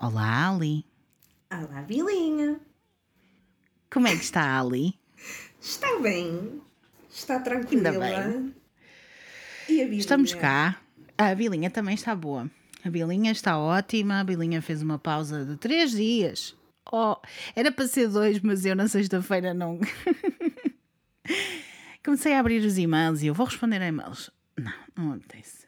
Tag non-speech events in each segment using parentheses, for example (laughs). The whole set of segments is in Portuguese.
Olá, Ali. Olá, Bilinha. Como é que está, Ali? (laughs) Está bem. Está tranquila. Ainda bem. E a Bilinha? Estamos cá. A Bilinha também está boa. A Bilinha está ótima. A Bilinha fez uma pausa de três dias. Oh, era para ser dois, mas eu na sexta-feira não. (laughs) Comecei a abrir os e-mails e eu vou responder a e-mails. Não, não apetece.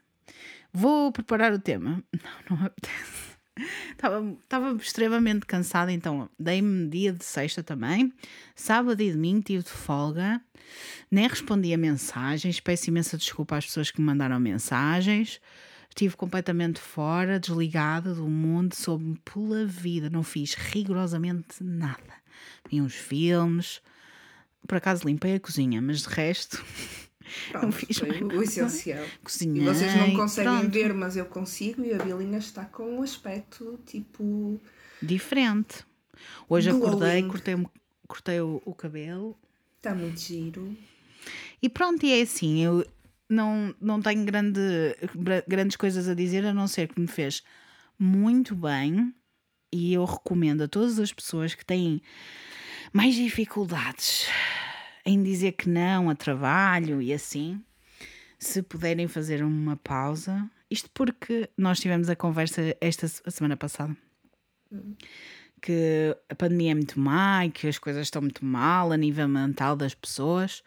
Vou preparar o tema. Não, não apetece. (laughs) Estava, estava extremamente cansada, então dei-me dia de sexta também. Sábado e domingo tive de folga, nem respondi a mensagens. Peço imensa desculpa às pessoas que me mandaram mensagens. Estive completamente fora, desligada do mundo, soube-me pela vida. Não fiz rigorosamente nada. Vi uns filmes, por acaso limpei a cozinha, mas de resto. (laughs) Pronto, não fiz foi mais o essencial. Cozinhei, E vocês não conseguem pronto. ver, mas eu consigo. E a Bilinha está com um aspecto tipo. Diferente. Hoje Glowing. acordei, cortei, cortei o, o cabelo Está muito giro. e pronto, e é assim, eu não, não tenho grande, gra- grandes coisas a dizer, a não ser que me fez muito bem e eu recomendo a todas as pessoas que têm mais dificuldades em dizer que não a trabalho e assim, se puderem fazer uma pausa. Isto porque nós tivemos a conversa esta a semana passada que a pandemia é muito má e que as coisas estão muito mal a nível mental das pessoas,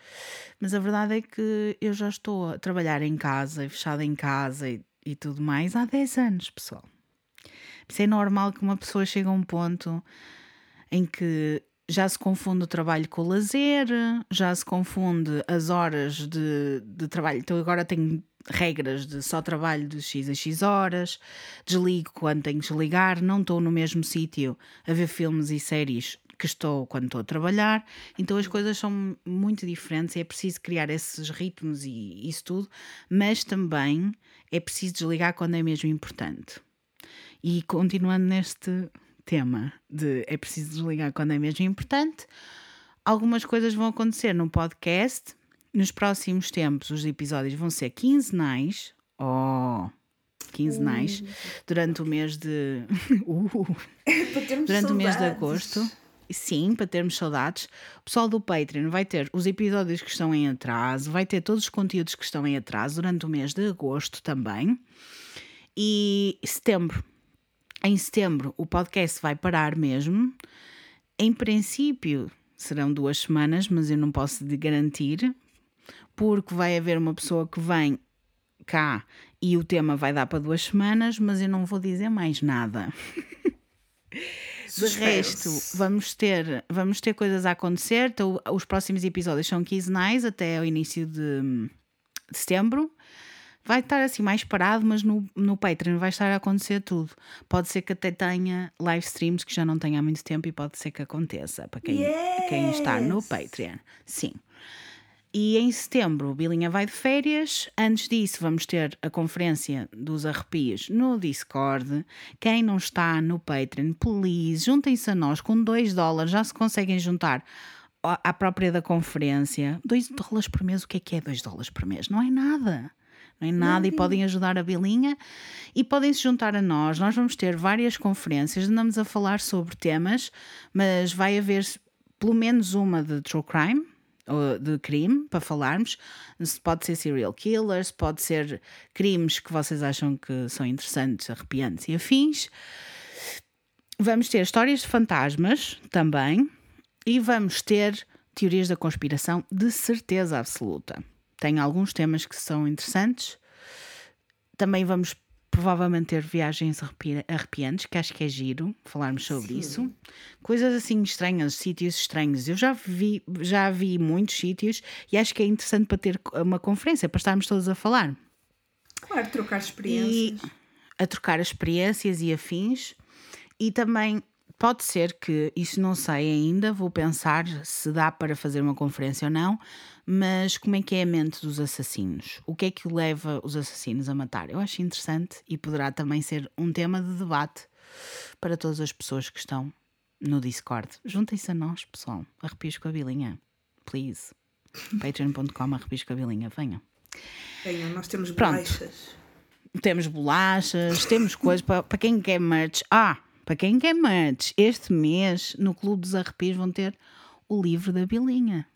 mas a verdade é que eu já estou a trabalhar em casa e fechada em casa e, e tudo mais há 10 anos, pessoal. Isso é normal que uma pessoa chegue a um ponto em que já se confunde o trabalho com o lazer, já se confunde as horas de, de trabalho. Então agora tenho regras de só trabalho de X a X horas, desligo quando tenho que desligar, não estou no mesmo sítio a ver filmes e séries que estou quando estou a trabalhar. Então as coisas são muito diferentes, é preciso criar esses ritmos e isso tudo, mas também é preciso desligar quando é mesmo importante. E continuando neste tema de é preciso desligar quando é mesmo importante, algumas coisas vão acontecer no podcast. Nos próximos tempos, os episódios vão ser quinzenais. Oh, quinzenais. Durante o mês de. (laughs) Uh, durante o mês de saudades. agosto. Sim, para termos saudades. O pessoal do Patreon vai ter os episódios que estão em atraso, vai ter todos os conteúdos que estão em atraso durante o mês de agosto também. E setembro. Em setembro o podcast vai parar mesmo. Em princípio serão duas semanas, mas eu não posso de garantir, porque vai haver uma pessoa que vem cá e o tema vai dar para duas semanas, mas eu não vou dizer mais nada. De resto, vamos ter, vamos ter coisas a acontecer. Então, os próximos episódios são quinzenais até o início de, de setembro. Vai estar assim mais parado, mas no, no Patreon vai estar a acontecer tudo. Pode ser que até tenha live streams que já não tenha há muito tempo e pode ser que aconteça para quem, quem está no Yes! Patreon. Sim. E em setembro, o Bilinha vai de férias. Antes disso, vamos ter a conferência dos arrepios no Discord. Quem não está no Patreon, please, juntem-se a nós com 2 dólares. Já se conseguem juntar à própria da conferência. 2 dólares por mês, o que é que é 2 dólares por mês? Não é nada. É nada e podem ajudar a Bilinha e podem se juntar a nós. Nós vamos ter várias conferências, andamos a falar sobre temas, mas vai haver pelo menos uma de true crime, ou de crime, para falarmos. Pode ser serial killers, pode ser crimes que vocês acham que são interessantes, arrepiantes e afins. Vamos ter histórias de fantasmas também e vamos ter teorias da conspiração de certeza absoluta. Tem alguns temas que são interessantes. Também vamos provavelmente ter viagens arrepi- arrepiantes, que acho que é giro falarmos sobre Sim. isso. Coisas assim estranhas, sítios estranhos. Eu já vi, já vi muitos sítios e acho que é interessante para ter uma conferência, para estarmos todos a falar Claro, trocar experiências. a trocar experiências e afins. E também pode ser que, isso não sei ainda, vou pensar se dá para fazer uma conferência ou não, mas como é que é a mente dos assassinos? O que é que leva os assassinos a matar? Eu acho interessante e poderá também ser um tema de debate para todas as pessoas que estão no Discord. Juntem-se a nós, pessoal. Arrepios com a bilinha. Please. (laughs) Patreon.com arrepios com a bilinha. Venham. Venham, nós temos Pronto. baixas. Temos bolachas, temos coisas para, para quem quer merch. Ah, para quem quer merch, este mês no Clube dos Arrepios vão ter o livro da Bilinha.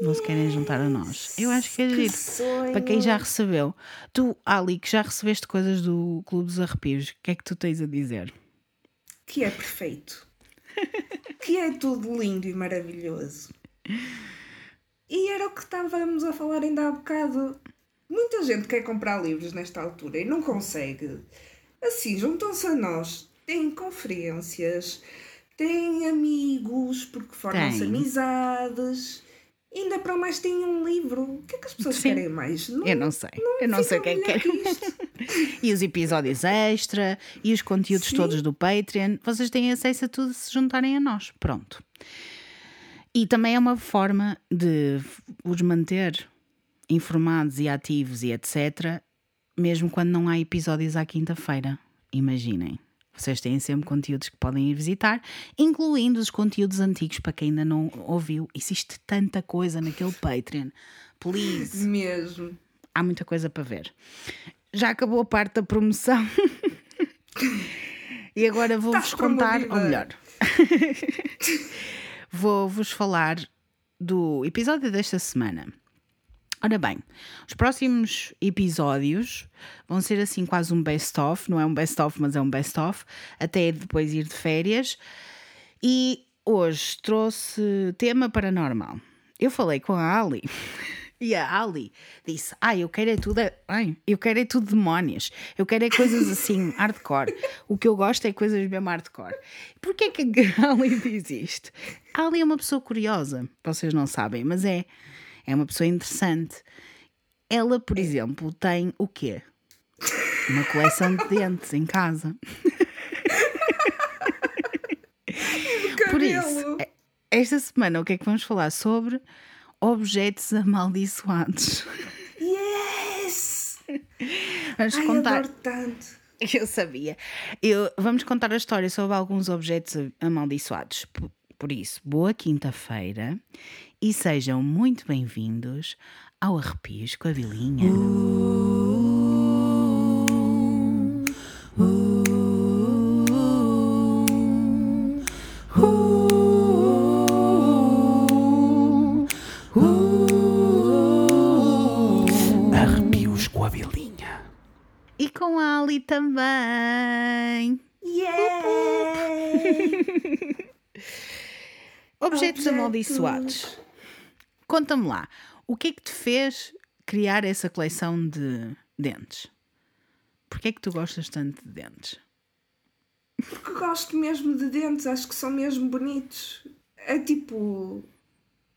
Não se querem juntar a nós. Eu acho que é giro. sonho. Para quem já recebeu. Tu, Ali, que já recebeste coisas do Clube dos Arrepios, o que é que tu tens a dizer? Que é perfeito. (laughs) que é tudo lindo e maravilhoso. E era o que estávamos a falar ainda há bocado. Muita gente quer comprar livros nesta altura e não consegue. Assim, juntam-se a nós. Têm conferências, têm amigos, porque formam-se amizades. Ainda para mais têm um livro. O que é que as pessoas Sim. querem mais? Não, Eu não sei. Eu não sei o que é que. E os episódios extra e os conteúdos Sim. todos do Patreon. Vocês têm acesso a tudo se juntarem a nós. Pronto. E também é uma forma de os manter informados e ativos e etc. Mesmo quando não há episódios à quinta-feira. Imaginem. Vocês têm sempre conteúdos que podem ir visitar, incluindo os conteúdos antigos para quem ainda não ouviu. Existe tanta coisa naquele Patreon. Please Mesmo. há muita coisa para ver. Já acabou a parte da promoção. (laughs) e agora vou-vos contar, ou melhor, (laughs) vou-vos falar do episódio desta semana. Ora bem, os próximos episódios vão ser assim quase um best-of, não é um best-of, mas é um best-of, até depois ir de férias. E hoje trouxe tema paranormal. Eu falei com a Ali (laughs) e a Ali disse: Ai, eu quero é tudo, ai, eu quero é tudo demónios, eu quero é coisas assim, (laughs) hardcore. O que eu gosto é coisas mesmo hardcore. Porquê que a (laughs) Ali diz isto? A Ali é uma pessoa curiosa, vocês não sabem, mas é, é uma pessoa interessante. Ela, por exemplo, tem o quê? Uma coleção de dentes em casa. (laughs) Por isso, e- esta semana o que é que vamos falar? Sobre objetos amaldiçoados. Yes! Vamos Ai, contar. adoro tanto. (laughs) Eu sabia. Eu, vamos contar a história sobre alguns objetos amaldiçoados. Por, por isso, boa quinta-feira e sejam muito bem-vindos ao Arrepios com a Vilinha. Arrepios com a Vilinha. E com a Ali também. (laughs) Objetos Objetos. amaldiçoados. Conta-me lá, o que é que te fez criar essa coleção de dentes? Porquê é que tu gostas tanto de dentes? Porque gosto mesmo de dentes, acho que são mesmo bonitos. É tipo.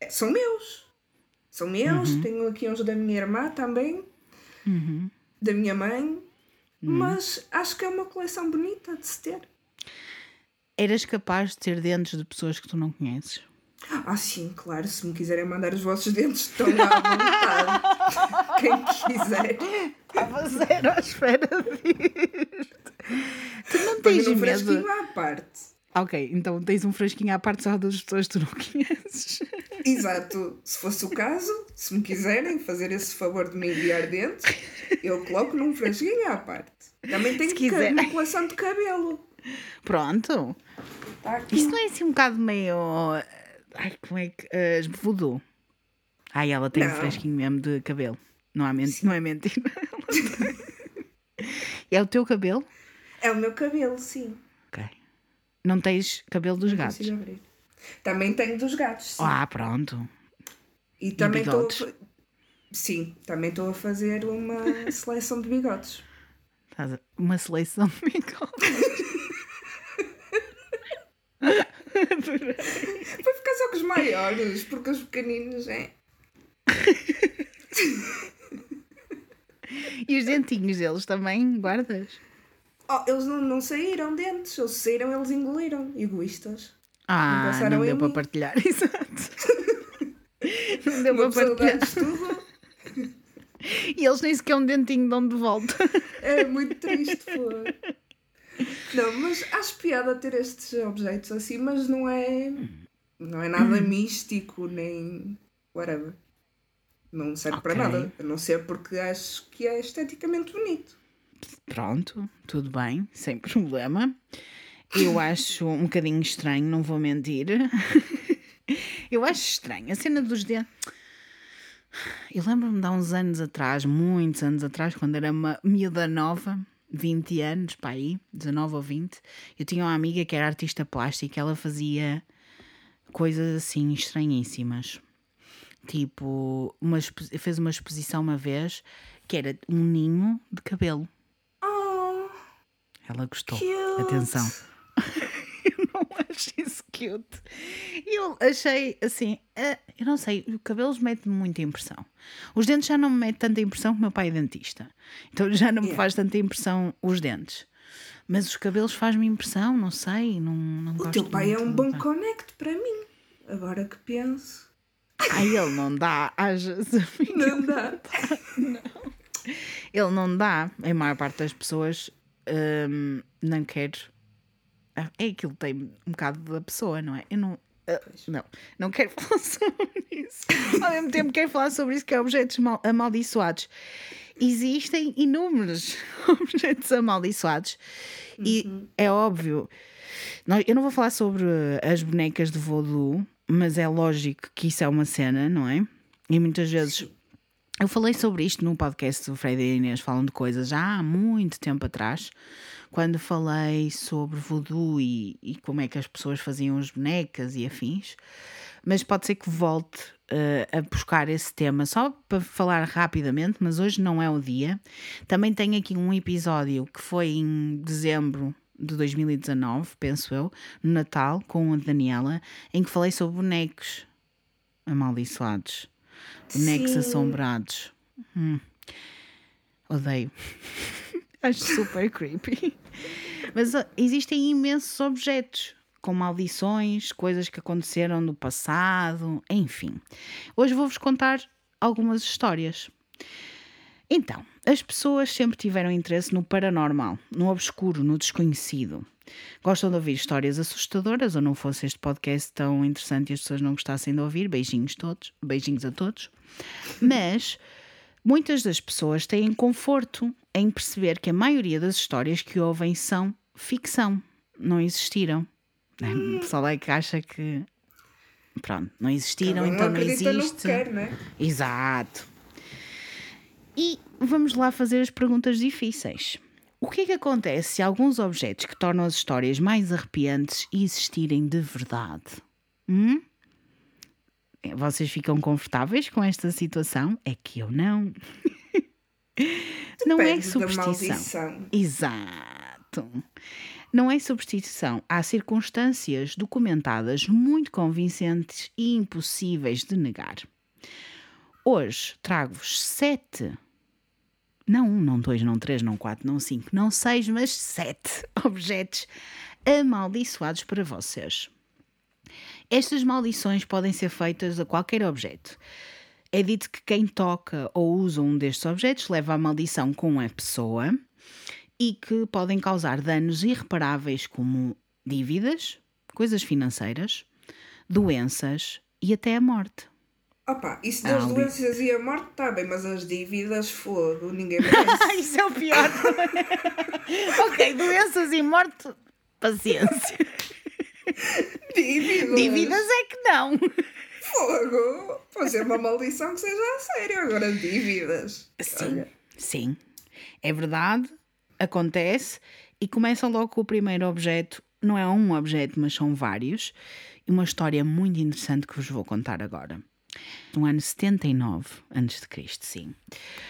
é- São meus. São meus, tenho aqui uns da minha irmã também, da minha mãe. Mas acho que é uma coleção bonita de se ter. Eras capaz de ter dentes de pessoas que tu não conheces? Ah, sim, claro, se me quiserem mandar os vossos dentes, estão à vontade. (laughs) Quem quiser. Estava zero à espera disto. Tu não tens num medo? fresquinho à parte. Ok, então tens um fresquinho à parte só das pessoas que tu não conheces. Exato. Se fosse o caso, se me quiserem fazer esse favor de me enviar dentes, eu coloco num fresquinho à parte. Também tenho que quiser. uma coleção de cabelo. Pronto. Tá. Isto não é assim um bocado meio. Ai, como é que. Uh, voodoo. Ai, ela tem um Não. fresquinho mesmo de cabelo. Não, há men- não é mentira. (laughs) É o teu cabelo? É o meu cabelo, sim. Ok. Não tens cabelo dos Não gatos? abrir. Também tenho dos gatos, sim. Ah, pronto. e também estou. Sim, também estou a fazer uma (laughs) seleção de bigodes. Uma seleção de bigodes. (laughs) Para ficar só com os maiores, porque os pequeninos é. E os dentinhos deles também guardas? Oh, eles não, não saíram dentes, eles saíram, eles engoliram. Egoístas. Ah, não deu para mim. partilhar, (laughs) exato. (laughs) Não deu Uma para partilhar. E eles nem sequer um dentinho dão de volta. É muito triste, pô. Não, mas acho piada ter estes objetos assim, mas não é. Não é nada místico, nem. whatever. Não serve para Ok. nada, a não ser porque acho que é esteticamente bonito. Pronto, tudo bem, sem (laughs) problema. Eu acho um bocadinho estranho, não vou mentir. (laughs) Eu acho estranho. A cena dos dentes. Eu lembro-me de há uns anos atrás, muitos anos atrás, quando era uma miúda nova, 20 anos, para aí, 19 ou 20, eu tinha uma amiga que era artista plástica, ela fazia coisas assim estranhíssimas. Tipo, uma, fez uma exposição uma vez que era um ninho de cabelo. Oh, Ela gostou. cute. Atenção. (laughs) (laughs) não isso cute. Eu achei assim, eh, eu não sei, o cabelos mete-me muita impressão. Os dentes já não me metem tanta impressão que o meu pai é dentista. Então já não me faz tanta impressão os dentes. Mas os cabelos faz-me impressão, não sei, não, não O teu pai é muito, um não bom connect para mim. Agora que penso. Ai, ele não dá, haja Não dá. (laughs) Ele não dá. A maior parte das pessoas hum, não quer. Ah, É aquilo que tem um bocado da pessoa, não é? Eu não. ah, não, não quero (laughs) falar sobre isso. Ao mesmo tempo, quero falar sobre isso, que é objetos mal, amaldiçoados. Existem inúmeros (laughs) objetos amaldiçoados. E é óbvio. Nós- Eu não vou falar sobre as bonecas de voodoo, mas é lógico que isso é uma cena, não é? E muitas vezes eu falei sobre isto no podcast do Fred e Inês, falam de coisas já há muito tempo atrás, quando falei sobre voodoo e, e como é que as pessoas faziam as bonecas e afins. Mas pode ser que volte eh, a buscar esse tema só para falar rapidamente, mas hoje não é o dia. Também tenho aqui um episódio que foi em dezembro de 2019, penso eu, no Natal, com a Daniela, em que falei sobre bonecos amaldiçoados. Bonecos Sim. assombrados. Hum. Odeio. Acho super creepy. (laughs) Mas existem imensos objetos com maldições, coisas que aconteceram no passado, enfim. Hoje vou-vos contar algumas histórias. Então, as pessoas sempre tiveram interesse no paranormal, no obscuro, no desconhecido. Gostam de ouvir histórias assustadoras ou não fosse este podcast tão interessante e as pessoas não gostassem de ouvir? Beijinhos todos, beijinhos a todos. Mas muitas das pessoas têm conforto em perceber que a maioria das histórias que ouvem são ficção, não existiram. O pessoal é que acha que pronto, não existiram, então não acredita no que existe. quer, não é? Exato. E vamos lá fazer as perguntas difíceis. O que é que acontece se alguns objetos que tornam as histórias mais arrepiantes existirem de verdade? Hum? Vocês ficam confortáveis com esta situação? É que eu não. não é superstição. Exato. Não é substituição. Há circunstâncias documentadas muito convincentes e impossíveis de negar. Hoje trago-vos sete, não um, não dois, não três, não quatro, não cinco, não seis, mas sete (laughs) objetos amaldiçoados para vocês. Estas maldições podem ser feitas a qualquer objeto. É dito que quem toca ou usa um destes objetos leva a maldição com a pessoa e que podem causar danos irreparáveis como dívidas, coisas financeiras, doenças e até a morte. Opa, isso Ah, das ali. doenças e a morte está bem, mas as dívidas, fogo, ninguém (laughs) merece. Isso é o pior. (laughs) ok, doenças e morte, paciência. (laughs) dívidas. Dívidas é que não. Fogo. Fazer uma maldição que seja a sério. Agora, dívidas. Sim, Olha, sim. É verdade, acontece e começa logo com o primeiro objeto. Não é um objeto, mas são vários. E uma história muito interessante que vos vou contar agora. No ano 79 a.C., sim.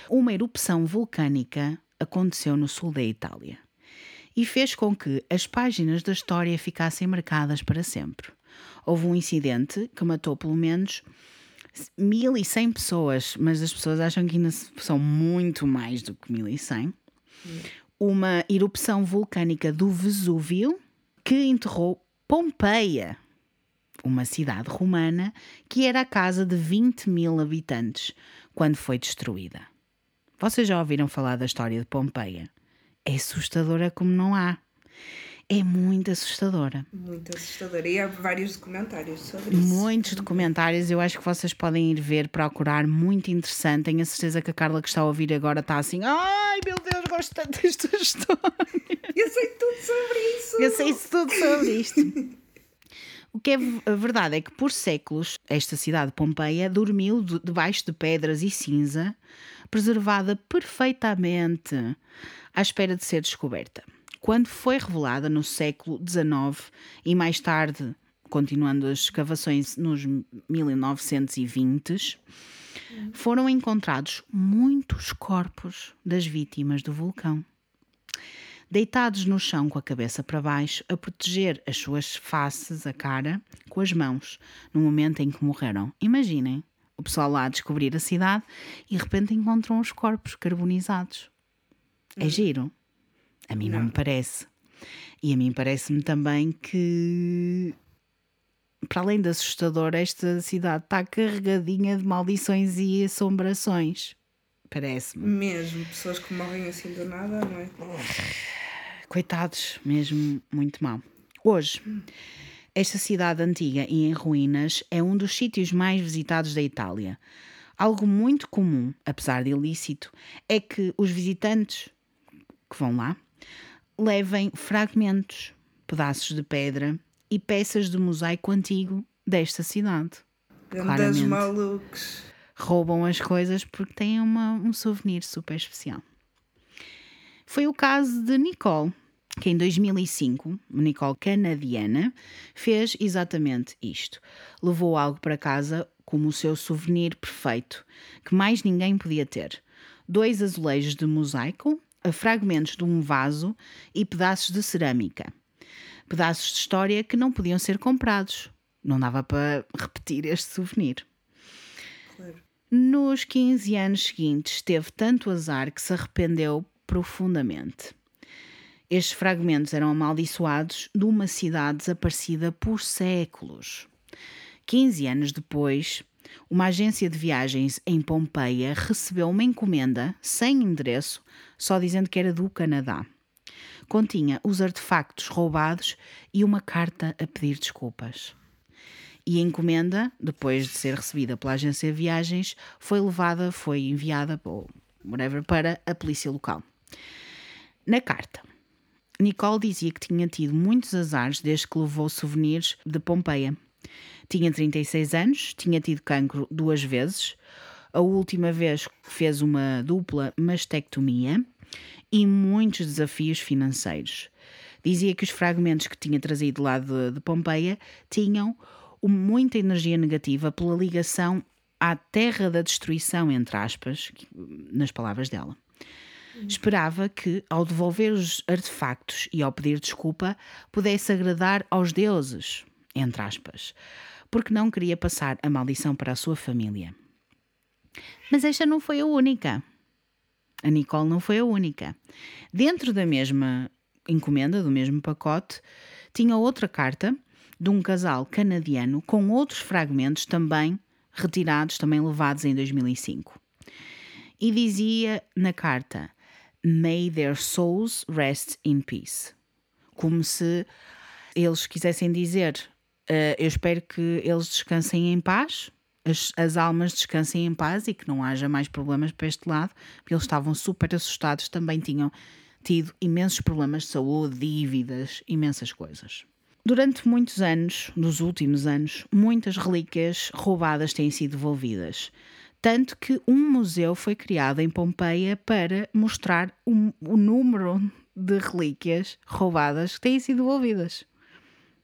Uma erupção vulcânica aconteceu no sul da Itália e fez com que as páginas da história ficassem marcadas para sempre. Houve um incidente que matou pelo menos 1100 pessoas, mas as pessoas acham que ainda são muito mais do que 1100. Uma erupção vulcânica do Vesúvio que enterrou Pompeia, uma cidade romana que era a casa de 20 mil habitantes quando foi destruída. Vocês já ouviram falar da história de Pompeia? É assustadora como não há. É muito assustadora. Muito assustador. E há vários documentários sobre isso. Muitos documentários, eu acho que vocês podem ir ver, procurar, muito interessante. Tenho a certeza que a Carla que está a ouvir agora está assim, ai meu Deus, gosto tanto desta história. (laughs) Eu sei tudo sobre isso. Eu sei tudo sobre isto. O que é verdade é que por séculos esta cidade de Pompeia dormiu debaixo de pedras e cinza, preservada perfeitamente, à espera de ser descoberta. Quando foi revelada no século XIX e mais tarde, continuando as escavações nos 1920s, foram encontrados muitos corpos das vítimas do vulcão. Deitados no chão com a cabeça para baixo, a proteger as suas faces, a cara, com as mãos, no momento em que morreram. Imaginem, o pessoal lá a descobrir a cidade e de repente encontram os corpos carbonizados. É hum. giro. A mim não, não me parece. E a mim parece-me também que para além de assustador, esta cidade está carregadinha de maldições e assombrações. Parece-me. Mesmo, pessoas que morrem assim do nada, não é? Coitados, mesmo muito mal. Hoje, esta cidade antiga e em ruínas é um dos sítios mais visitados da Itália. Algo muito comum, apesar de ilícito, é que os visitantes que vão lá levem fragmentos, pedaços de pedra e peças de mosaico antigo desta cidade. Grandes malucos. Roubam as coisas porque têm uma, um souvenir super especial. Foi o caso de Nicole, que em 2005, Nicole canadiana, fez exatamente isto. Levou algo para casa como o seu souvenir perfeito, que mais ninguém podia ter. Dois azulejos de mosaico, fragmentos de um vaso e pedaços de cerâmica pedaços de história que não podiam ser comprados. Não dava para repetir este souvenir. Claro. Nos 15 anos seguintes, teve tanto azar que se arrependeu profundamente. Estes fragmentos eram amaldiçoados de uma cidade desaparecida por séculos. 15 anos depois, uma agência de viagens em Pompeia recebeu uma encomenda sem endereço, só dizendo que era do Canadá continha os artefactos roubados e uma carta a pedir desculpas. E a encomenda, depois de ser recebida pela agência de viagens, foi levada, foi enviada ou whatever, para a polícia local. Na carta, Nicole dizia que tinha tido muitos azares desde que levou souvenirs de Pompeia. Tinha 36 anos, tinha tido cancro duas vezes, a última vez fez uma dupla mastectomia e muitos desafios financeiros. Dizia que os fragmentos que tinha trazido lá de, de Pompeia tinham muita energia negativa pela ligação à terra da destruição, entre aspas, nas palavras dela. Esperava que, ao devolver os artefactos e ao pedir desculpa, pudesse agradar aos deuses, entre aspas, porque não queria passar a maldição para a sua família. Mas esta não foi a única. A Nicole não foi a única. Dentro da mesma encomenda, do mesmo pacote, tinha outra carta de um casal canadiano com outros fragmentos também retirados, também levados em 2005. E dizia na carta: May their souls rest in peace. Como se eles quisessem dizer: uh, Eu espero que eles descansem em paz, as, as almas descansem em paz e que não haja mais problemas para este lado, eles estavam super assustados, também tinham tido imensos problemas de saúde, dívidas, imensas coisas. Durante muitos anos, nos últimos anos, muitas relíquias roubadas têm sido devolvidas. Tanto que um museu foi criado em Pompeia para mostrar o, o número de relíquias roubadas que têm sido devolvidas.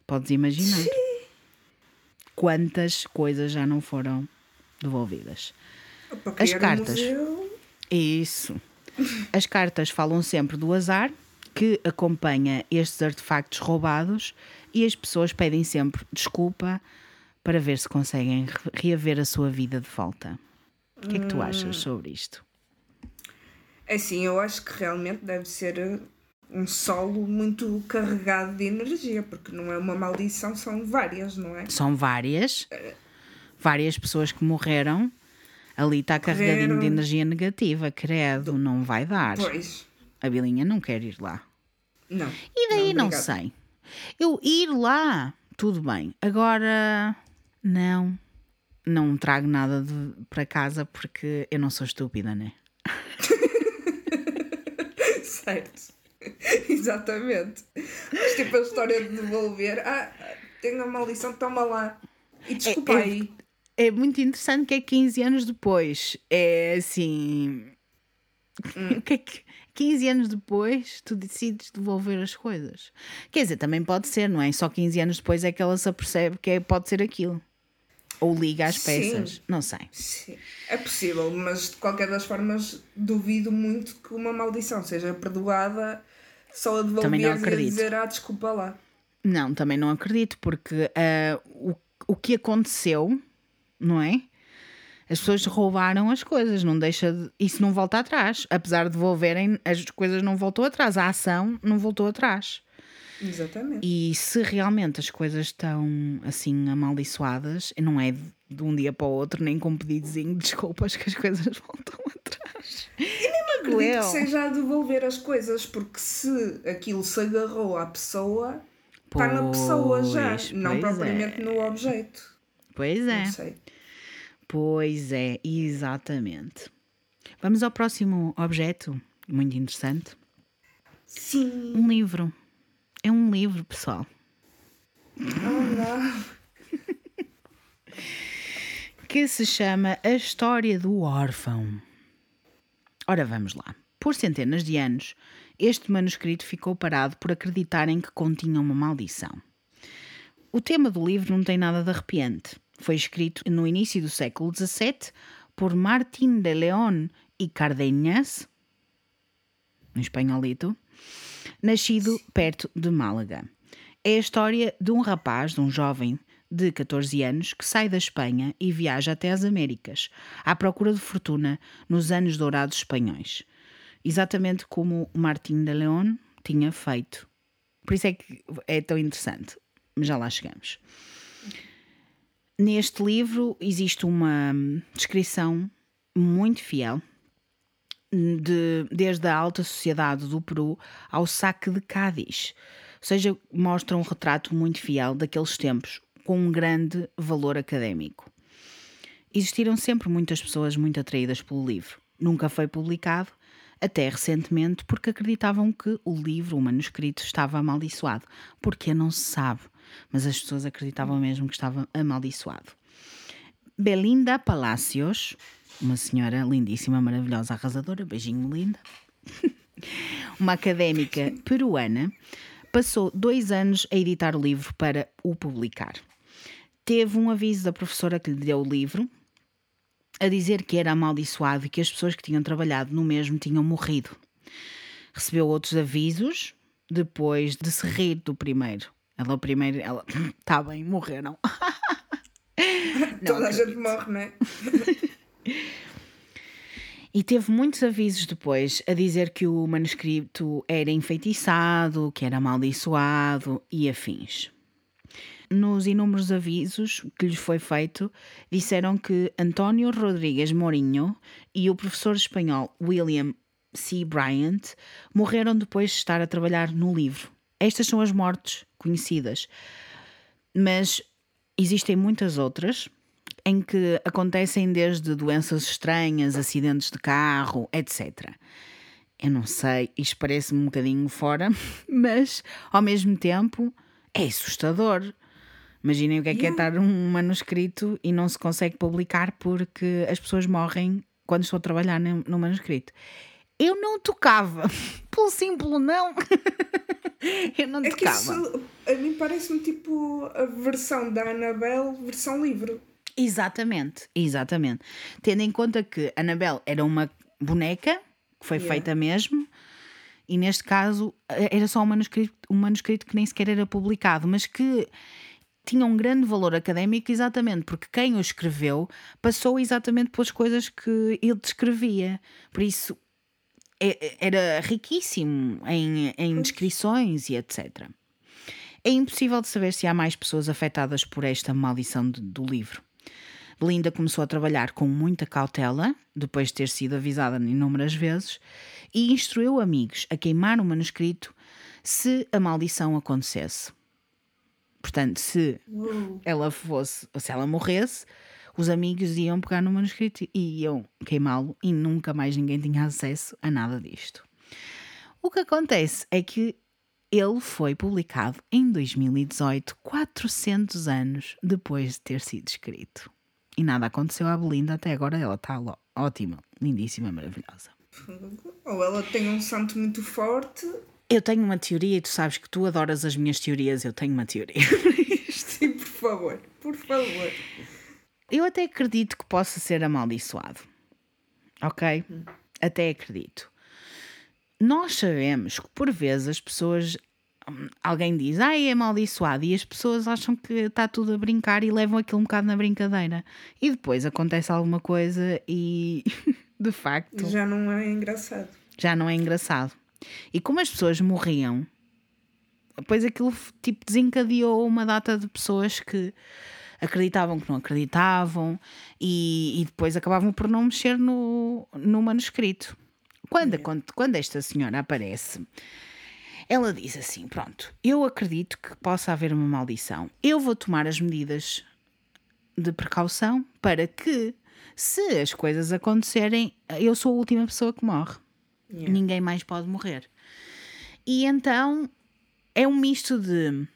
Podes imaginar. Sim quantas coisas já não foram devolvidas. As cartas. Isso. (laughs) As cartas falam sempre do azar que acompanha estes artefactos roubados e as pessoas pedem sempre desculpa para ver se conseguem reaver a sua vida de volta. O que é que tu achas sobre isto? É assim, eu acho que realmente deve ser um solo muito carregado de energia, porque não é uma maldição, são várias, não é? São várias. Várias pessoas que morreram. Ali está carregadinho de energia negativa, credo, não vai dar. Pois. A Bilinha não quer ir lá. Não. E daí não, não sei. Eu ir lá, tudo bem. Agora, não. Não trago nada de, para casa porque eu não sou estúpida, né? (laughs) certo. Exatamente. Mas tipo a história de devolver. Ah, tenho uma maldição, toma lá. E desculpa É- é- aí. É muito interessante que é 15 anos depois. É assim. (laughs) O que é que. 15 anos depois tu decides devolver as coisas. Quer dizer, também pode ser, não é? Só 15 anos depois é que ela se apercebe que é- pode ser aquilo. Ou liga as Sim. peças. Não sei. Sim, é possível, mas de qualquer das formas duvido muito que uma maldição seja perdoada só a devolver e dizer ah, desculpa lá. Não, também não acredito, porque ah, o, o que aconteceu, não é? As pessoas roubaram as coisas, não deixa de, isso não volta atrás. Apesar de devolverem, as coisas não voltou atrás, a ação não voltou atrás. Exatamente. E se realmente as coisas estão assim amaldiçoadas, não é de, um dia para o outro, nem com um pedidozinho de desculpas que as coisas (laughs) voltam atrás. Acredito Leo. que seja a devolver as coisas, porque se aquilo se agarrou à pessoa, está na pessoa já, Pois, não pois propriamente é. no objeto. Pois é. Não sei. Pois é, exatamente. Vamos ao próximo objeto, muito interessante. Sim. Um livro. É um livro, pessoal. Oh, não. Que se chama A História do Órfão. Ora, vamos lá. Por centenas de anos, este manuscrito ficou parado por acreditarem que continha uma maldição. O tema do livro não tem nada de arrepiante. Foi escrito no início do século XVII por Martín de León e Cardenas, um espanholito, nascido perto de Málaga. É a história de um rapaz, de um jovem de 14 anos, que sai da Espanha e viaja até as Américas, à procura de fortuna nos anos dourados espanhóis. Exatamente como o Martín de León tinha feito. Por isso é que é tão interessante. Já lá chegamos. Neste livro existe uma descrição muito fiel de- desde a alta sociedade do Peru ao saque de Cádiz. Ou seja, mostra um retrato muito fiel daqueles tempos, com um grande valor académico. Existiram sempre muitas pessoas muito atraídas pelo livro. Nunca foi publicado, até recentemente, porque acreditavam que o livro, o manuscrito, estava amaldiçoado. Porque não se sabe, mas as pessoas acreditavam mesmo que estava amaldiçoado. Belinda Palacios, uma senhora lindíssima, maravilhosa, arrasadora, beijinho linda, (laughs) uma académica peruana, passou dois anos a editar o livro para o publicar. Teve um aviso da professora que lhe deu o livro a dizer que era amaldiçoado e que as pessoas que tinham trabalhado no mesmo tinham morrido. Recebeu outros avisos depois de se rir do primeiro. Ela, o primeiro, ela, está (laughs) bem, morreram. (laughs) Toda a gente morre, não é? E teve muitos avisos depois a dizer que o manuscrito era enfeitiçado, que era amaldiçoado e afins. Nos inúmeros avisos que lhes foi feito, disseram que António Rodrigues Mourinho e o professor espanhol William C. Bryant morreram depois de estar a trabalhar no livro. Estas são as mortes conhecidas, mas existem muitas outras em que acontecem desde doenças estranhas, acidentes de carro, etc. Eu não sei, isto parece-me um bocadinho fora, (laughs) mas ao mesmo tempo é assustador. Imaginem o que é que é estar um manuscrito e não se consegue publicar porque as pessoas morrem quando estou a trabalhar no manuscrito. Eu não tocava, (laughs) pelo simples não. (laughs) Eu não É que tocava. isso, a mim parece-me tipo a versão da Annabelle, versão livro. Exatamente, exatamente. Tendo em conta que Annabelle era uma boneca que foi Yeah. feita mesmo, e neste caso eh, era só um manuscrito, um manuscrito que nem sequer era publicado, mas que tinha um grande valor académico exatamente porque quem o escreveu passou exatamente pelas coisas que ele descrevia. Por isso é- era riquíssimo em, em descrições e etc. É impossível de saber se há mais pessoas afetadas por esta maldição de- do livro. Belinda começou a trabalhar com muita cautela, depois de ter sido avisada inúmeras vezes, e instruiu amigos a queimar o manuscrito se a maldição acontecesse. Portanto, se ela fosse, se ela morresse, os amigos iam pegar no manuscrito e iam queimá-lo e nunca mais ninguém tinha acesso a nada disto. O que acontece é que ele foi publicado em 2018, 400 anos depois de ter sido escrito. E nada aconteceu à Belinda até agora, ela está ótima, lindíssima, maravilhosa. Ou ela tem um santo muito forte. Eu tenho uma teoria e tu sabes que tu adoras as minhas teorias, eu tenho uma teoria. (laughs) Sim, por favor, por favor. Eu até acredito que possa ser amaldiçoado. Ok? Hum. Até acredito. Nós sabemos que por vezes as pessoas. Alguém diz, ah, é amaldiçoado, e as pessoas acham que está tudo a brincar e levam aquilo um bocado na brincadeira. E depois acontece alguma coisa e, (laughs) de facto. Já não é engraçado. Já não é engraçado. E como as pessoas morriam, depois aquilo tipo desencadeou uma data de pessoas que acreditavam que não acreditavam e, e depois acabavam por não mexer no, no manuscrito. Quando, quando, quando esta senhora aparece, ela diz assim: Pronto, eu acredito que possa haver uma maldição. Eu vou tomar as medidas de precaução para que, se as coisas acontecerem, eu sou a última pessoa que morre. Yeah. Ninguém mais pode morrer. E então é um misto de.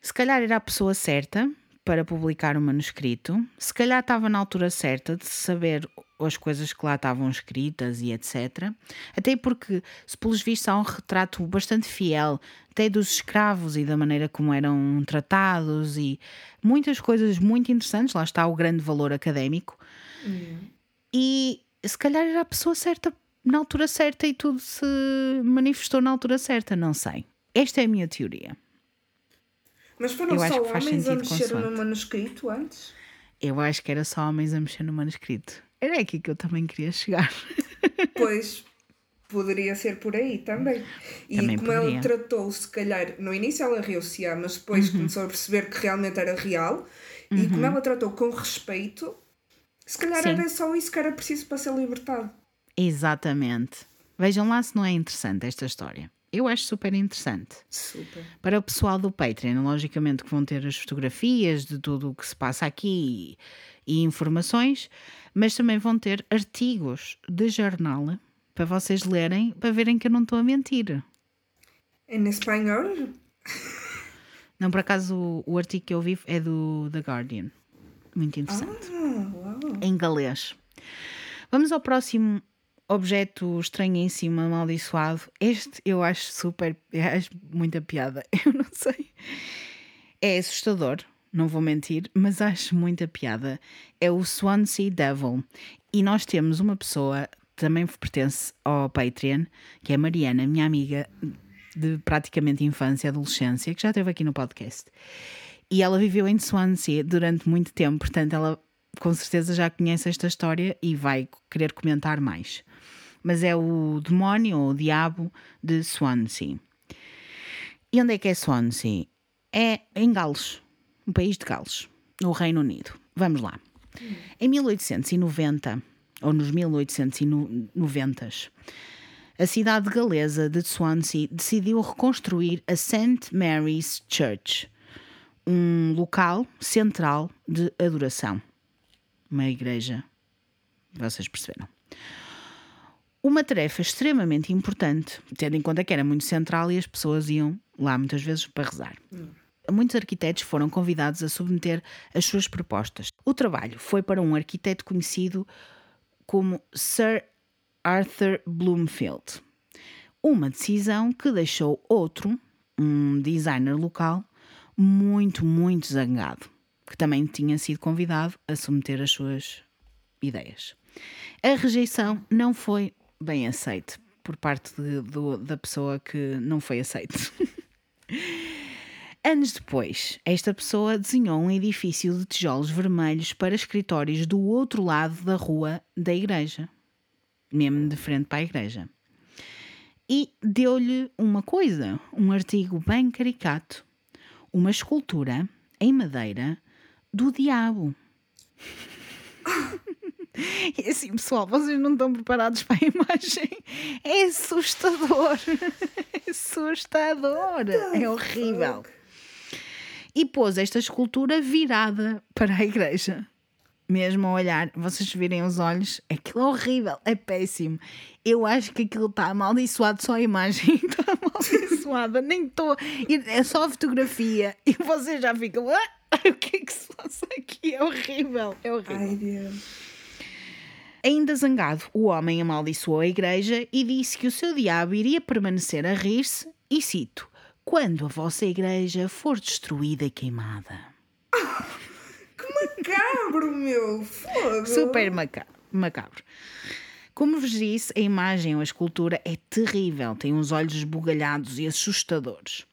Se calhar era a pessoa certa para publicar o manuscrito, se calhar estava na altura certa de saber as coisas que lá estavam escritas e etc. Até porque, se pelos vistos há um retrato bastante fiel, até dos escravos e da maneira como eram tratados e muitas coisas muito interessantes, lá está o grande valor académico. Uhum. E se calhar era a pessoa certa na altura certa e tudo se manifestou na altura certa, não sei. Esta é a minha teoria. Mas foram Eu só homens a mexer no manuscrito antes? Eu acho que era só homens a mexer no manuscrito. Era aqui que eu também queria chegar. (laughs) Pois, poderia ser por aí também. E também como poderia. ela tratou, se calhar, no início ela riu-se, mas depois uhum. começou a perceber que realmente era real. Uhum. E como uhum. ela tratou com respeito, se calhar Sim. era só isso que era preciso para ser libertado. Exatamente. Vejam lá se não é interessante esta história. Eu acho super interessante. Super. Para o pessoal do Patreon, logicamente que vão ter as fotografias de tudo o que se passa aqui e, informações, mas também vão ter artigos de jornal para vocês lerem, para verem que eu não estou a mentir. Em espanhol? Não, por acaso o, o, artigo que eu vi é do The Guardian. Muito interessante. Ah, em galês. Vamos ao próximo objeto estranhíssimo, amaldiçoado. Este eu acho super. Acho muita piada. (laughs) Eu não sei. É assustador não vou mentir, mas acho muita piada. É o Swansea Devil. E nós temos uma pessoa, também pertence ao Patreon, que é a Mariana, minha amiga de praticamente infância e adolescência, que já esteve aqui no podcast. E ela viveu em Swansea durante muito tempo, portanto, ela com certeza já conhece esta história e vai querer comentar mais. Mas é o demónio ou o diabo de Swansea. E onde é que é Swansea? É em Gales, no país de Gales, no Reino Unido. Vamos lá. Em 1890, ou nos 1890, a cidade galesa de Swansea decidiu reconstruir a St. Mary's Church, um local central de adoração. Uma igreja. Vocês perceberam? Uma tarefa extremamente importante, tendo em conta que era muito central e as pessoas iam lá muitas vezes para rezar. Hum muitos arquitetos foram convidados a submeter as suas propostas. O trabalho foi para um arquiteto conhecido como Sir Arthur Bloomfield. Uma decisão que deixou outro, um designer local, muito, muito zangado, que também tinha sido convidado a submeter as suas ideias. A rejeição não foi bem aceita por parte de, de, da pessoa que não foi aceite. (laughs) Anos depois, esta pessoa desenhou um edifício de tijolos vermelhos para escritórios do outro lado da rua da igreja, mesmo de frente para a igreja. E deu-lhe uma coisa, um artigo bem caricato, uma escultura em madeira do diabo. (laughs) (laughs) E assim, pessoal, vocês não estão preparados para a imagem. É assustador. (laughs) É assustador. É horrível e pôs esta escultura virada para a igreja. mesmo a olhar, vocês virem os olhos, aquilo é horrível, é péssimo. Eu acho que aquilo está amaldiçoado, só a imagem (laughs) está amaldiçoada, nem estou. É só a fotografia e vocês já ficam. Ah, o que é que se passa aqui? É horrível, é horrível. Ai, Deus. Ainda zangado, o homem amaldiçoou a igreja e disse que o seu diabo iria permanecer a rir-se, e cito: Quando a vossa igreja for destruída e queimada. (laughs) Que macabro, meu! Fogo! Super maca macabro. Como vos disse, a imagem ou a escultura é terrível, tem uns olhos esbugalhados e assustadores.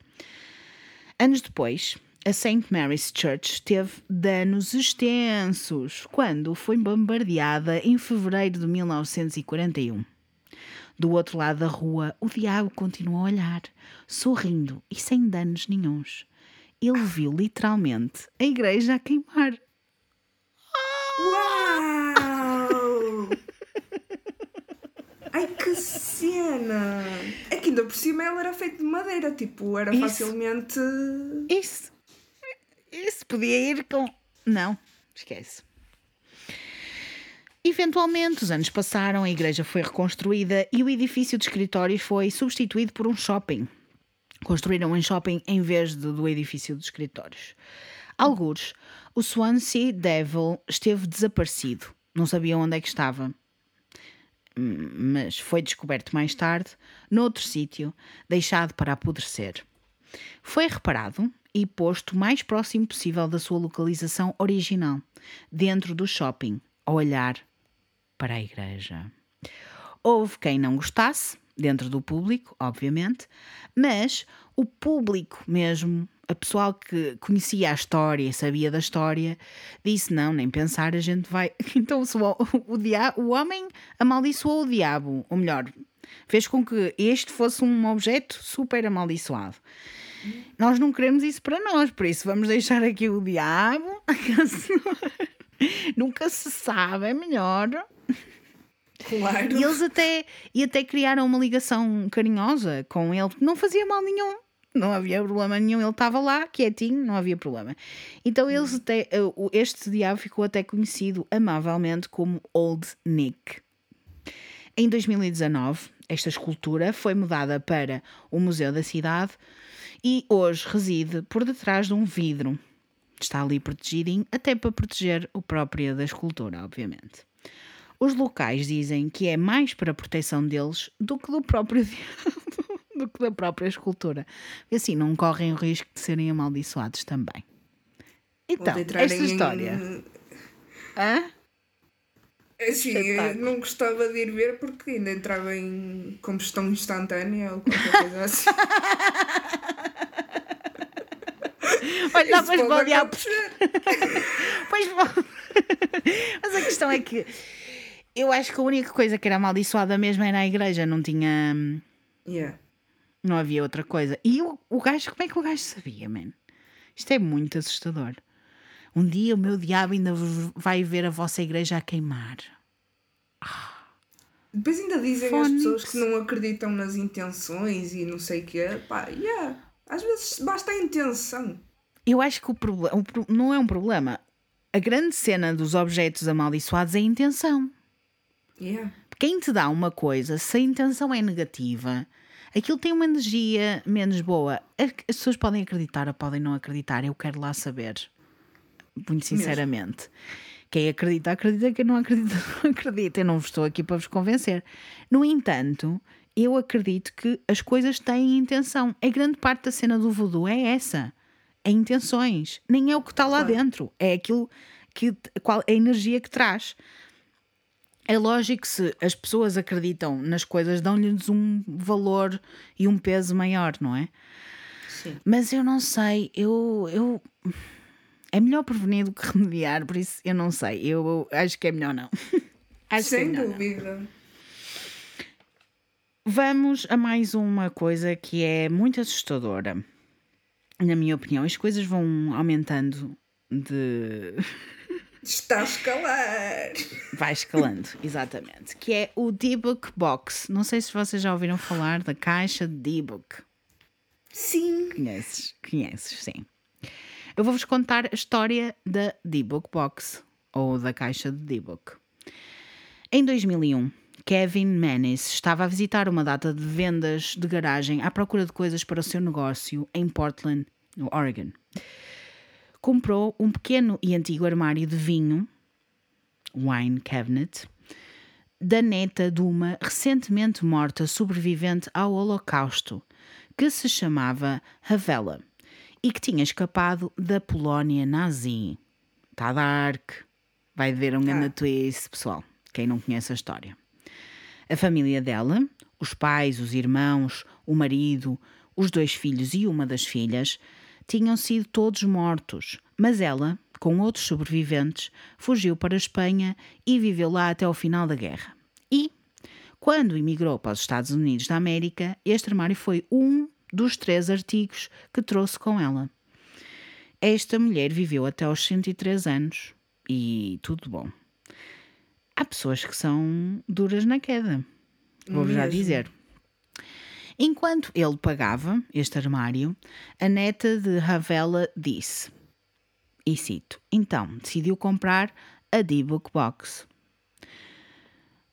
Anos depois, a St. Mary's Church teve danos extensos quando foi bombardeada em fevereiro de 1941. Do outro lado da rua, o diabo continuou a olhar, sorrindo e sem danos nenhuns. Ele viu literalmente a igreja a queimar. Uau! Ai que cena! É que ainda por cima ela era feita de madeira, tipo, era Isso. facilmente. Isso. Isso podia ir com. Não, esquece. Eventualmente, os anos passaram, a igreja foi reconstruída e o edifício de escritórios foi substituído por um shopping. Construíram um shopping em vez de- do edifício de escritórios. Algures, o Swansea Devil esteve desaparecido. Não sabiam onde é que estava. Hum, Mas foi descoberto mais tarde, noutro sítio, deixado para apodrecer. Foi reparado e posto o mais próximo possível da sua localização original, dentro do shopping, a olhar para a igreja. Houve quem não gostasse, dentro do público, obviamente, mas o público mesmo, a pessoal que conhecia a história sabia da história, disse: não, nem pensar, a gente vai. (laughs) Então o, o, o homem amaldiçoou o diabo, ou melhor, fez com que este fosse um objeto super amaldiçoado. Nós não queremos isso para nós, por isso vamos deixar aqui o diabo. (laughs) Nunca se sabe, é melhor. Claro. E eles até, e até criaram uma ligação carinhosa com ele, não fazia mal nenhum. Não havia problema nenhum, ele estava lá, quietinho, não havia problema. Então eles até, eh, este diabo ficou até conhecido amavelmente como Old Nick. Em 2019, esta escultura foi mudada para o Museu da Cidade e hoje reside por detrás de um vidro. Está ali protegidinho, até para proteger o próprio da escultura, obviamente. Os locais dizem que é mais para a proteção deles do que do próprio (laughs) diabo, do que da própria escultura. E assim não correm o risco de serem amaldiçoados também. Então, esta em- história. Hã? Assim, eu não gostava de ir ver porque ainda entrava em combustão instantânea ou qualquer coisa assim. (laughs) (laughs) Olha, dá para pode. (laughs) Pois bom. (laughs) Mas a questão é que eu acho que a única coisa que era amaldiçoada mesmo era a igreja, não tinha. Yeah. Não havia outra coisa. E o, o gajo, como é que o gajo sabia, man? Isto é muito assustador. Um dia o meu diabo ainda vai ver a vossa igreja a queimar. Depois ainda dizem as Fónix. pessoas que não acreditam nas intenções e não sei o quê. Pá, yeah. Às vezes basta a intenção. Eu acho que o problema não é um problema. A grande cena dos objetos amaldiçoados é a intenção. Yeah. Quem te dá uma coisa, se a intenção é negativa, aquilo tem uma energia menos boa. As as pessoas podem acreditar ou podem não acreditar, eu quero lá saber. Muito sinceramente. Quem acredita, acredita. Quem não acredita, (laughs) não acredita. Eu não estou aqui para vos convencer. No entanto, eu acredito que as coisas têm intenção. A grande parte da cena do voodoo é essa. É intenções. Nem é o que está lá Claro. dentro. É aquilo que. Qual, a energia que traz. É lógico que se as pessoas acreditam nas coisas, dão-lhes um valor e um peso maior, não é? Sim. Mas eu não sei, eu, eu. É melhor prevenir do que (laughs) remediar, por isso eu não sei. Eu acho que é melhor não. (laughs) acho é Sem melhor não. dúvida. Vamos a mais uma coisa que é muito assustadora. Na minha opinião, as coisas vão aumentando de. (laughs) Está a escalar. Vai escalando, exatamente. Que é o D-Book Box. Não sei se vocês já ouviram falar da caixa de D-Book. Sim. Conheces? Conheces, sim. Eu vou-vos contar a história da D-Book Box. ou da caixa de D-Book. Em 2001, Kevin Manis estava a visitar uma data de vendas de garagem à procura de coisas para o seu negócio em Portland, no Oregon. Comprou um pequeno e antigo armário de vinho, wine cabinet, da neta de uma recentemente morta sobrevivente ao Holocausto, que se chamava Havela e que tinha escapado da Polónia nazi. Está dark. Vai ver um grande twist, pessoal, quem não conhece a história. A família dela, os pais, os irmãos, o marido, os dois filhos e uma das filhas, tinham sido todos mortos, mas ela, com outros sobreviventes, fugiu para a Espanha e viveu lá até ao final da guerra. E, quando emigrou para os Estados Unidos da América, este armário foi um dos três artigos que trouxe com ela. Esta mulher viveu até aos 103 anos e tudo bom. Há pessoas que são duras na queda, vou já dizer. Enquanto ele pagava este armário, a neta de Ravela disse, e cito, então decidiu comprar a D-Book Box.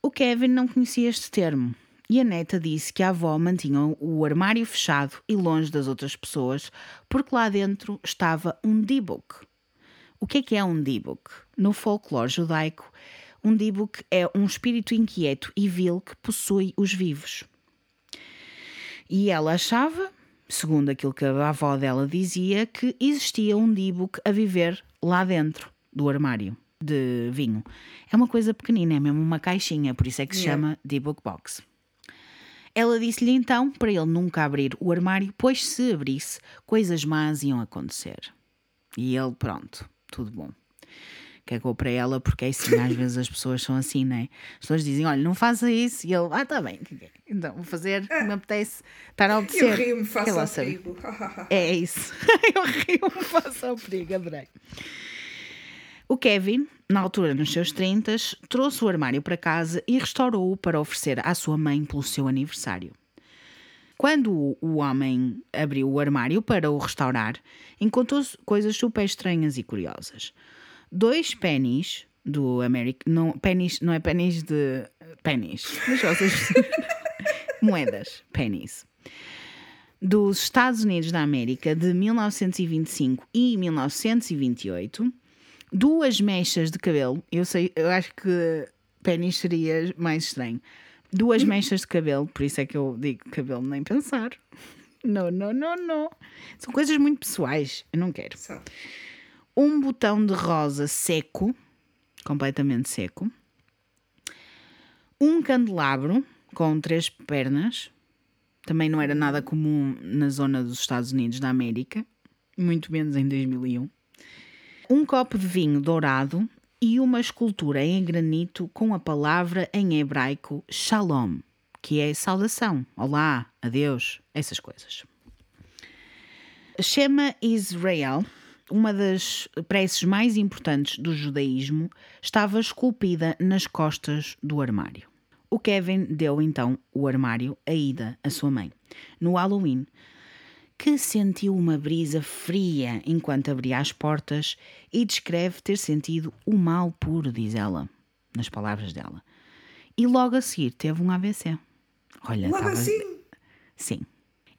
O Kevin não conhecia este termo e a neta disse que a avó mantinha o armário fechado e longe das outras pessoas porque lá dentro estava um D-Book. O que é que é um D-Book? No folclore judaico, um D-Book é um espírito inquieto e vil que possui os vivos. E ela achava, segundo aquilo que a avó dela dizia, que existia um D-Book a viver lá dentro do armário de vinho. É uma coisa pequenina, é mesmo uma caixinha, por isso é que se yeah. chama D-Book Box. Ela disse-lhe então para ele nunca abrir o armário, pois se abrisse, coisas más iam acontecer. E ele, pronto, tudo bom. Cagou para ela, porque é assim, às vezes as pessoas são assim, né? As pessoas dizem: olha, não faça isso. E ele, ah, tá bem, então vou fazer, me apetece estar a obedecer. (laughs) (laughs) Eu rio-me, faça ao perigo. é isso. Eu rio-me, faça ao perigo, adorei. O Kevin, na altura nos seus 30, trouxe o armário para casa e restaurou-o para oferecer à sua mãe pelo seu aniversário. Quando o homem abriu o armário para o restaurar, encontrou coisas super estranhas e curiosas. Dois pennies do American. Não, pennies, não é pennies de. pennies. Vocês. (laughs) moedas. Pennies. Dos Estados Unidos da América de 1925 e 1928 duas mechas de cabelo. Eu sei, eu acho que pênis seria mais estranho. Duas mechas de cabelo, por isso é que eu digo cabelo nem pensar. (laughs) Não, não, não, não. São coisas muito pessoais. Eu não quero. Um botão de rosa seco, completamente seco. Um candelabro com três pernas. Também não era nada comum na zona dos Estados Unidos da América, muito menos em 2001 um copo de vinho dourado e uma escultura em granito com a palavra em hebraico Shalom, que é saudação, olá, adeus, essas coisas. Shema Israel, uma das preces mais importantes do judaísmo, estava esculpida nas costas do armário. O Kevin deu então o armário a Ida, a sua mãe, no Halloween, que sentiu uma brisa fria enquanto abria as portas e descreve ter sentido o mal puro, diz ela, nas palavras dela. E logo a seguir teve um AVC. Olha, logo tava... assim? Sim.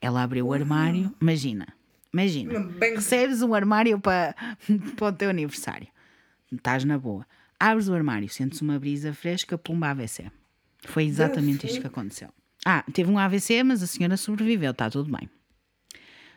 Ela abriu o armário, imagina, imagina, Bem... recebes um armário para, (laughs) para o teu aniversário. Estás na boa. Abres o armário, sentes uma brisa fresca, pumba AVC. Foi exatamente isto que aconteceu. Ah, teve um AVC, mas a senhora sobreviveu, está tudo bem.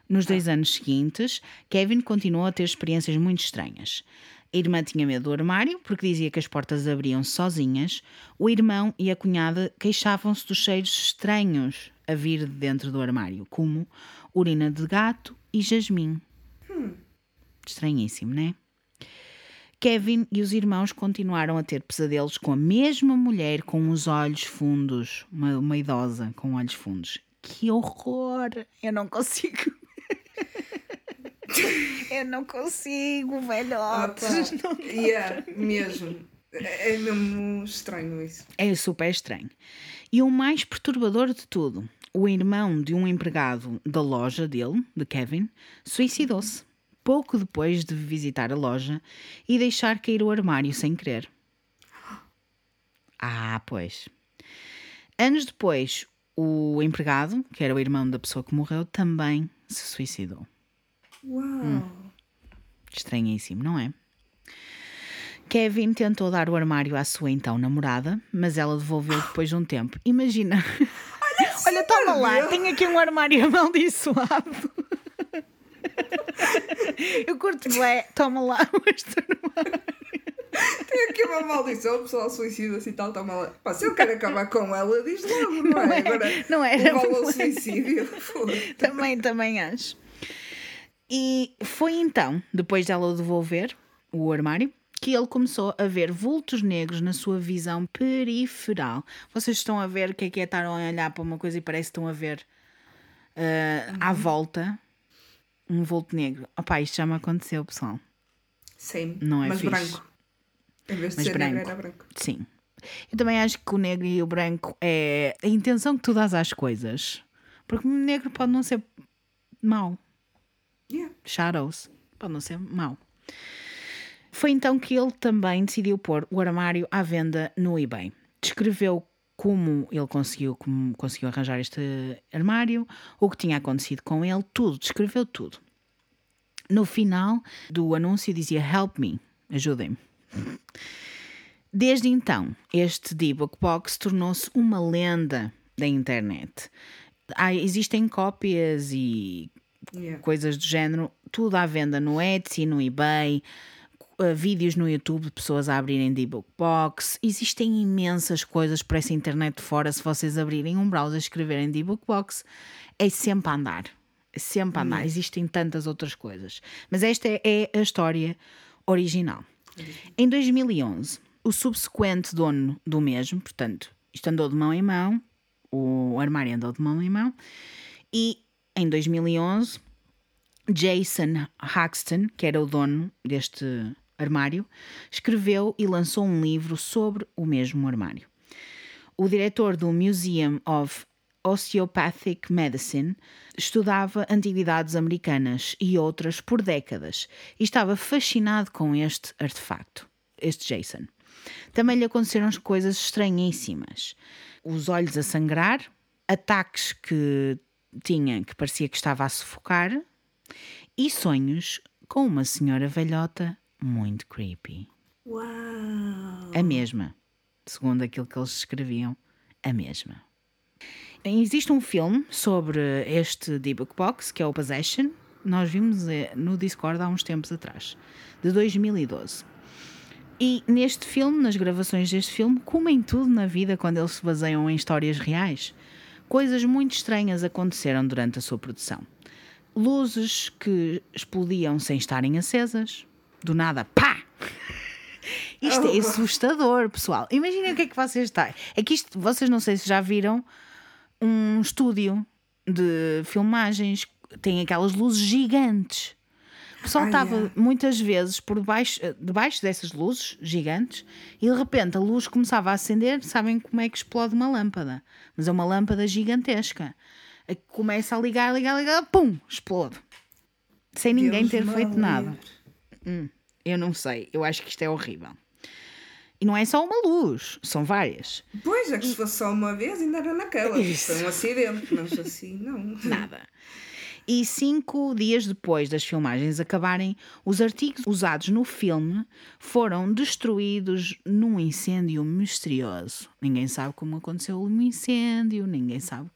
Nos dois anos seguintes, Kevin continuou a ter experiências muito estranhas. A irmã tinha medo do armário porque dizia que as portas abriam sozinhas. O irmão e a cunhada queixavam-se dos cheiros estranhos a vir de dentro do armário, como urina de gato e jasmim. Hum. Estranhíssimo, né? Kevin e os irmãos continuaram a ter pesadelos com a mesma mulher com os olhos fundos, uma, uma idosa com olhos fundos. Que horror! Eu não consigo. (laughs) Eu não consigo, velhotes. (laughs) Ah, yeah, mesmo. É mesmo estranho isso. É super estranho. E o mais perturbador de tudo, o irmão de um empregado da loja dele, de Kevin, suicidou-se pouco depois de visitar a loja e deixar cair o armário sem querer. Ah, pois. Anos depois, o empregado, que era o irmão da pessoa que morreu, também se suicidou. Uau! Estranhíssimo, não é? Kevin tentou dar o armário à sua então namorada, mas ela devolveu depois de um tempo. Imagina. (laughs) Olha, toma lá, tenho aqui um armário amaldiçoado. (laughs) Eu curto bem, toma lá este armário. Tem aqui uma maldição, o pessoal suicida-se e tal, toma lá. Pá, se eu quero acabar com ela, diz logo, não, Não é? é, Agora, não era bem. suicídio. também, também acho. E foi então, depois dela devolver, o armário, que ele começou a ver vultos negros na sua visão periferal. Vocês estão a ver o que é que é estar a olhar para uma coisa e parece que estão a ver ah, à volta um vulto negro. Opá, isto já me aconteceu, pessoal. Sim, Não é mas fixe. branco. Em vez de Mas ser negro, branco. era branco. Sim. Eu também acho que o negro e o branco é a intenção que tu dás às coisas. Porque o negro pode não ser mau. Yeah. Shadows. Pode não ser mau. Foi então que ele também decidiu pôr o armário à venda no eBay. Descreveu como ele conseguiu, como conseguiu arranjar este armário, o que tinha acontecido com ele, tudo, descreveu tudo. No final do anúncio dizia Help me, ajudem-me. Desde então, este D-Book Box tornou-se uma lenda da internet. Há, existem cópias e Yeah. coisas do género, tudo à venda no Etsy, no eBay, uh, vídeos no YouTube de pessoas a abrirem D-Book Box. Existem imensas coisas por essa internet fora. Se vocês abrirem um browser e escreverem D-Book Box, é sempre a andar. É sempre a andar. Existem tantas outras coisas. Mas esta é, é a história original. Em 2011, o subsequente dono do mesmo, portanto, isto andou de mão em mão, o armário andou de mão em mão, e em 2011, Jason Haxton, que era o dono deste armário, escreveu e lançou um livro sobre o mesmo armário. O diretor do Museum of Osteopathic Medicine estudava antiguidades americanas e outras por décadas e estava fascinado com este artefacto, este Jason. Também lhe aconteceram coisas estranhíssimas. Os olhos a sangrar, ataques que tinha que parecia que estava a sufocar e sonhos com uma senhora velhota muito creepy. Uau! A mesma, segundo aquilo que eles escreviam, a mesma. Existe um filme sobre este D-Book Box, que é o Possession. Nós vimos eh, no Discord há uns tempos atrás, de 2012. E neste filme, nas gravações deste filme, como em tudo na vida quando eles se baseiam em histórias reais, coisas muito estranhas aconteceram durante a sua produção. Luzes que explodiam sem estarem acesas, do nada, pá! Isto é assustador, pessoal. Imaginem o que é que vocês estão. É que isto, vocês não sei se já viram um estúdio de filmagens, tem aquelas luzes gigantes. O pessoal Ah, estava yeah. muitas vezes por debaixo, debaixo dessas luzes gigantes e de repente a luz começava a acender. Sabem como é que explode uma lâmpada? Mas é uma lâmpada gigantesca. Que Começa a ligar, ligar, ligar, pum, explode. Sem ninguém Deus ter feito nada. Livre. Eu não sei, eu acho que isto é horrível. E não é só uma luz, são várias. Pois, é que se fosse só uma vez ainda era naquela. Isso. Foi um acidente, mas assim, não. (laughs) Nada. E cinco dias depois das filmagens acabarem, os artigos usados no filme foram destruídos num incêndio misterioso. Ninguém sabe como aconteceu o incêndio, ninguém sabe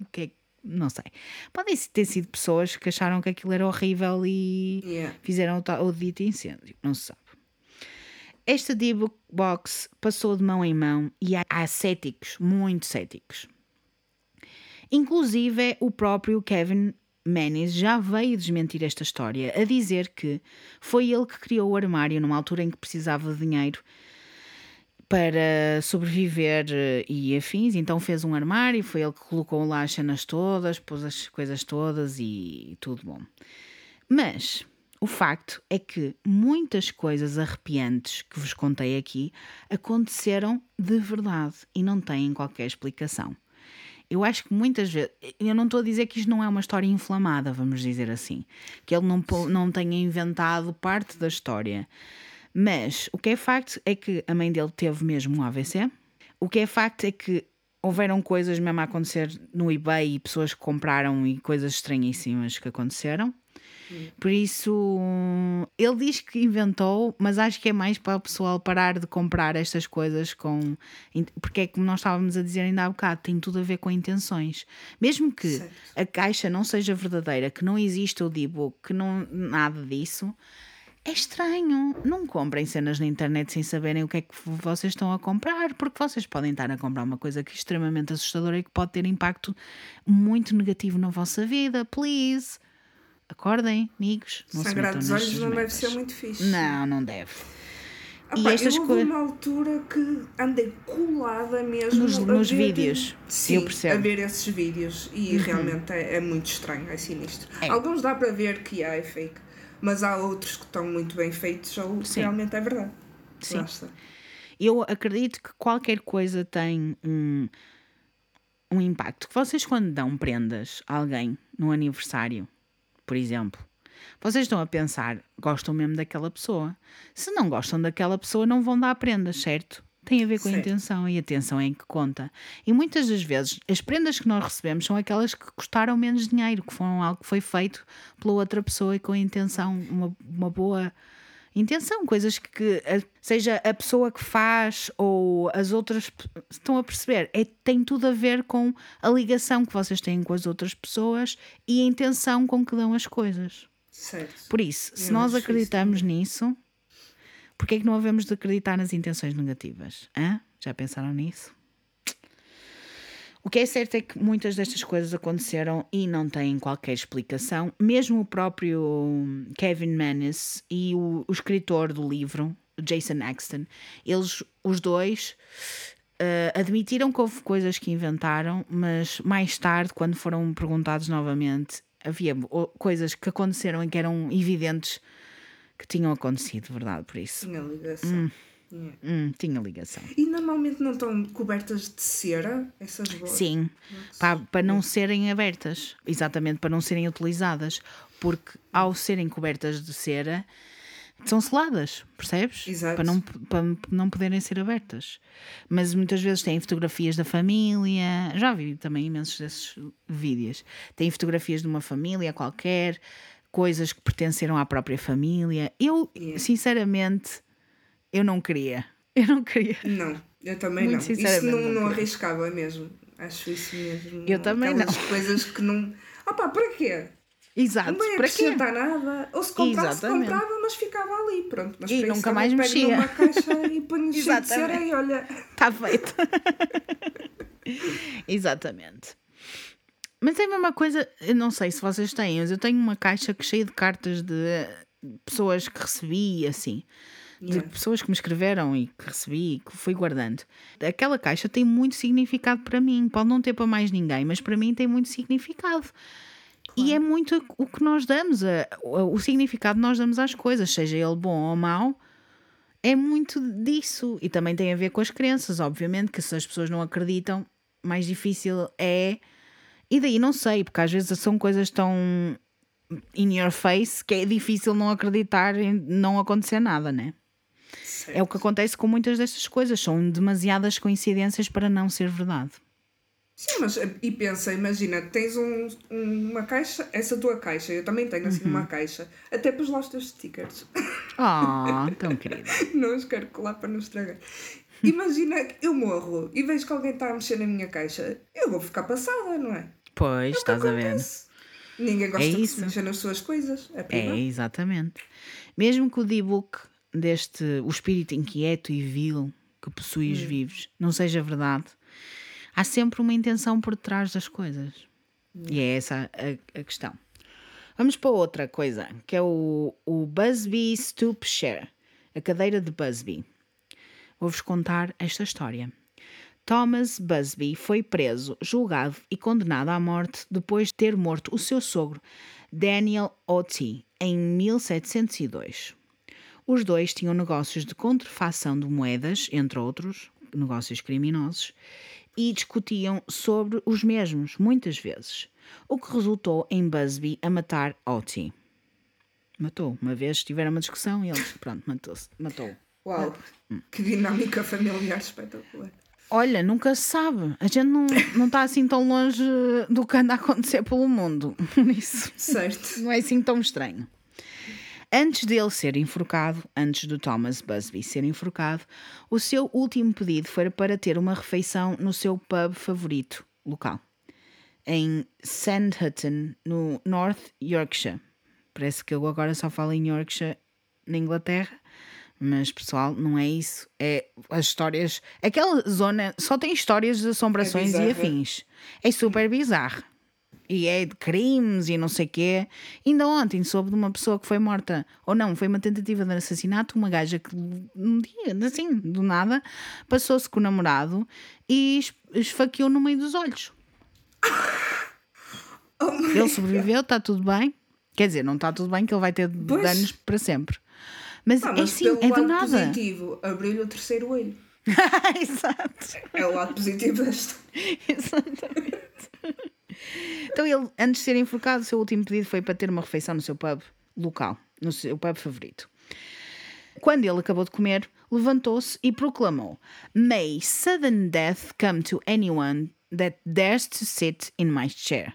o que é que. Não sei. Podem ter sido pessoas que acharam que aquilo era horrível e Yeah. fizeram o, o dito incêndio. Não se sabe. Esta D-Book Box passou de mão em mão e há, há céticos, muito céticos. Inclusive, o próprio Kevin Menes já veio desmentir esta história, a dizer que foi ele que criou o armário numa altura em que precisava de dinheiro para sobreviver eh, e afins. Então fez um armário, foi ele que colocou lá as cenas todas, pôs as coisas todas e tudo bom. Mas o facto é que muitas coisas arrepiantes que vos contei aqui aconteceram de verdade e não têm qualquer explicação. Eu acho que muitas vezes. Eu não estou a dizer que isto não é uma história inflamada, vamos dizer assim. Que ele não, não tenha inventado parte da história. Mas o que é facto é que a mãe dele teve mesmo um AVC. O que é facto é que houveram coisas mesmo a acontecer no eBay e pessoas que compraram e coisas estranhíssimas que aconteceram. Por isso, ele diz que inventou, mas acho que é mais para o pessoal parar de comprar estas coisas com. Porque é como nós estávamos a dizer ainda há bocado, tem tudo a ver com intenções. Mesmo que certo. a caixa não seja verdadeira, que não exista o D-Book, que não. nada disso. É estranho. Não comprem cenas na internet sem saberem o que é que vocês estão a comprar, porque vocês podem estar a comprar uma coisa que é extremamente assustadora e que pode ter impacto muito negativo na vossa vida. Please. Acordem, amigos. Não Sangrar dos olhos não deve ser muito fixe. Não, não deve. Ah, e pá, estas eu houve uma altura que andei colada mesmo nos, nos vídeos. Sim, eu percebo. a ver esses vídeos e uhum. realmente é, é, muito estranho, é sinistro. É. Alguns dá para ver que é fake, mas há outros que estão muito bem feitos ou Sim. realmente é verdade. Sim. Basta. Eu acredito que qualquer coisa tem um, um impacto. Que vocês, quando dão prendas a alguém no aniversário, por exemplo. Vocês estão a pensar, gostam mesmo daquela pessoa. Se não gostam daquela pessoa, não vão dar prendas, certo? Tem a ver com a intenção e a atenção é em que conta. E muitas das vezes as prendas que nós recebemos são aquelas que custaram menos dinheiro, que foram algo que foi feito pela outra pessoa e com a intenção, uma, uma boa intenção, coisas que seja a pessoa que faz ou as outras estão a perceber, é, tem tudo a ver com a ligação que vocês têm com as outras pessoas e a intenção com que dão as coisas. Certo. Por isso, se nós acreditamos isso nisso, porquê é que não havemos de acreditar nas intenções negativas? Hã? Já pensaram nisso? O que é certo é que muitas destas coisas aconteceram e não têm qualquer explicação. Mesmo o próprio Kevin Manis e o, o escritor do livro, Jason Axton, eles, os dois, uh, admitiram que houve coisas que inventaram, mas mais tarde, quando foram perguntados novamente, havia coisas que aconteceram e que eram evidentes que tinham acontecido, verdade? Por isso. Tinha ligação. Hum. Yeah. Hum, tinha ligação. E normalmente não estão cobertas de cera essas bolas? Sim, para, para não serem abertas, exatamente para não serem utilizadas, porque ao serem cobertas de cera são seladas, percebes? Exato. Para não, para não poderem ser abertas. Mas muitas vezes têm fotografias da família, já vi também imensos desses vídeos. Têm fotografias de uma família qualquer, coisas que pertenceram à própria família. Eu, yeah. sinceramente eu não queria. (laughs) Eu não queria. Não, eu também Muito não. Isso não, não, não arriscava mesmo. Acho isso mesmo. Eu também Aquelas não. coisas que não. Opá, para quê? Exato, não vai acrescentar nada. Ou se comprasse, comprava, mas ficava ali. Pronto, mas e nunca mais mexia. numa caixa e (laughs) ponho cheio de cera e olha. Está feito. (laughs) Exatamente. Mas é a mesma coisa, eu não sei se vocês têm, mas eu tenho uma caixa cheia de cartas de pessoas que recebi assim de yeah. pessoas que me escreveram e que recebi, que fui guardando. Aquela caixa tem muito significado para mim. Pode não ter para mais ninguém, mas para mim tem muito significado. Claro. E é muito o que nós damos, a, o significado que nós damos às coisas, seja ele bom ou mau, é muito disso. E também tem a ver com as crenças, obviamente, que se as pessoas não acreditam, mais difícil é. E daí não sei, porque às vezes são coisas tão in your face que é difícil não acreditar em não acontecer nada, né? Certo. É o que acontece com muitas destas coisas, são demasiadas coincidências para não ser verdade. Sim, mas e pensa, imagina, tens um, uma caixa, essa tua caixa, eu também tenho assim uhum. uma caixa, até pus lá os teus stickers. Ah, oh, (laughs) tão querida. não os quero colar para não estragar. Imagina, eu morro e vejo que alguém está a mexer na minha caixa, eu vou ficar passada, não é? Pois, é estás a ver. Ninguém gosta é de se mexer nas suas coisas. É, é exatamente. Mesmo que o D-Book deste o espírito inquieto e vil que possui os hum. vivos não seja verdade, há sempre uma intenção por trás das coisas. Hum. E é essa a, a, questão. Vamos para outra coisa, que é o, o Busby Stoop Share, a cadeira de Busby. Vou-vos contar esta história. Thomas Busby foi preso, julgado e condenado à morte depois de ter morto o seu sogro, Daniel Oti, em 1702. Os dois tinham negócios de contrafação de moedas, entre outros negócios criminosos, e discutiam sobre os mesmos, muitas vezes, o que resultou em Busby a matar Otis. Matou. Uma vez tiveram uma discussão e ele, pronto, matou-se. Matou. Uau, que dinâmica familiar espetacular. Olha, nunca se sabe. A gente não, não está assim tão longe do que anda a acontecer pelo mundo. (laughs) Isso Certo. não é assim tão estranho. Antes dele ser enforcado, antes do Thomas Busby ser enforcado, o seu último pedido foi para ter uma refeição no seu pub favorito local, em Sandhutton, no North Yorkshire. Parece que eu agora só falo em Yorkshire, na Inglaterra, mas pessoal, não é isso. É as histórias. Aquela zona só tem histórias de assombrações e bizarra. afins. É super bizarro. E é de crimes e não sei quê. Ainda ontem soube de uma pessoa que foi morta, ou não, foi uma tentativa de assassinato, uma gaja que um dia, assim, do nada, passou-se com o namorado e es- esfaqueou no meio dos olhos. (laughs) Oh Ele sobreviveu, está tudo bem. Quer dizer, não está tudo bem, que ele vai ter Pois. danos para sempre. Mas, Ah, é mas assim, pelo é do lado nada. positivo, abriu-lhe o terceiro olho. (laughs) Exato. É o lado positivo desta. Exatamente. Então ele, antes de ser enforcado, o seu último pedido foi para ter uma refeição no seu pub local, no seu pub favorito. Quando ele acabou de comer, levantou-se e proclamou: May sudden death come to anyone that dares to sit in my chair.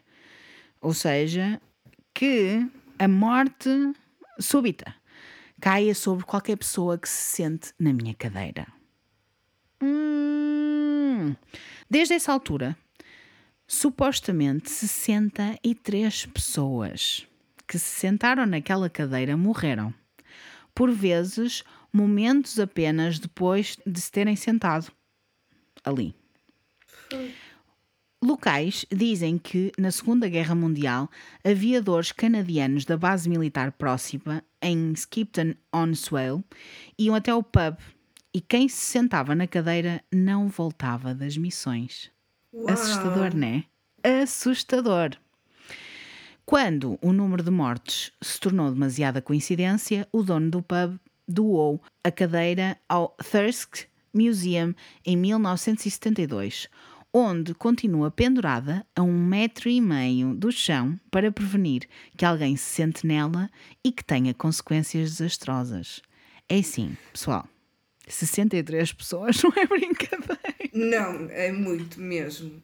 Ou seja, que a morte súbita caia sobre qualquer pessoa que se sente na minha cadeira. Hum. Desde essa altura, supostamente 63 pessoas que se sentaram naquela cadeira morreram. Por vezes, momentos apenas depois de se terem sentado ali. Locais dizem que, na Segunda Guerra Mundial, aviadores canadianos da base militar próxima, em Skipton-on-Swale, iam até o pub e quem se sentava na cadeira não voltava das missões. Uau. Assustador, não é? Assustador. Quando o número de mortes se tornou demasiada coincidência, o dono do pub doou a cadeira ao Thirsk Museum em 1972, onde continua pendurada a um metro e meio do chão para prevenir que alguém se sente nela e que tenha consequências desastrosas. É assim, pessoal. 63 pessoas (laughs) não é brincadeira. Não, é muito mesmo.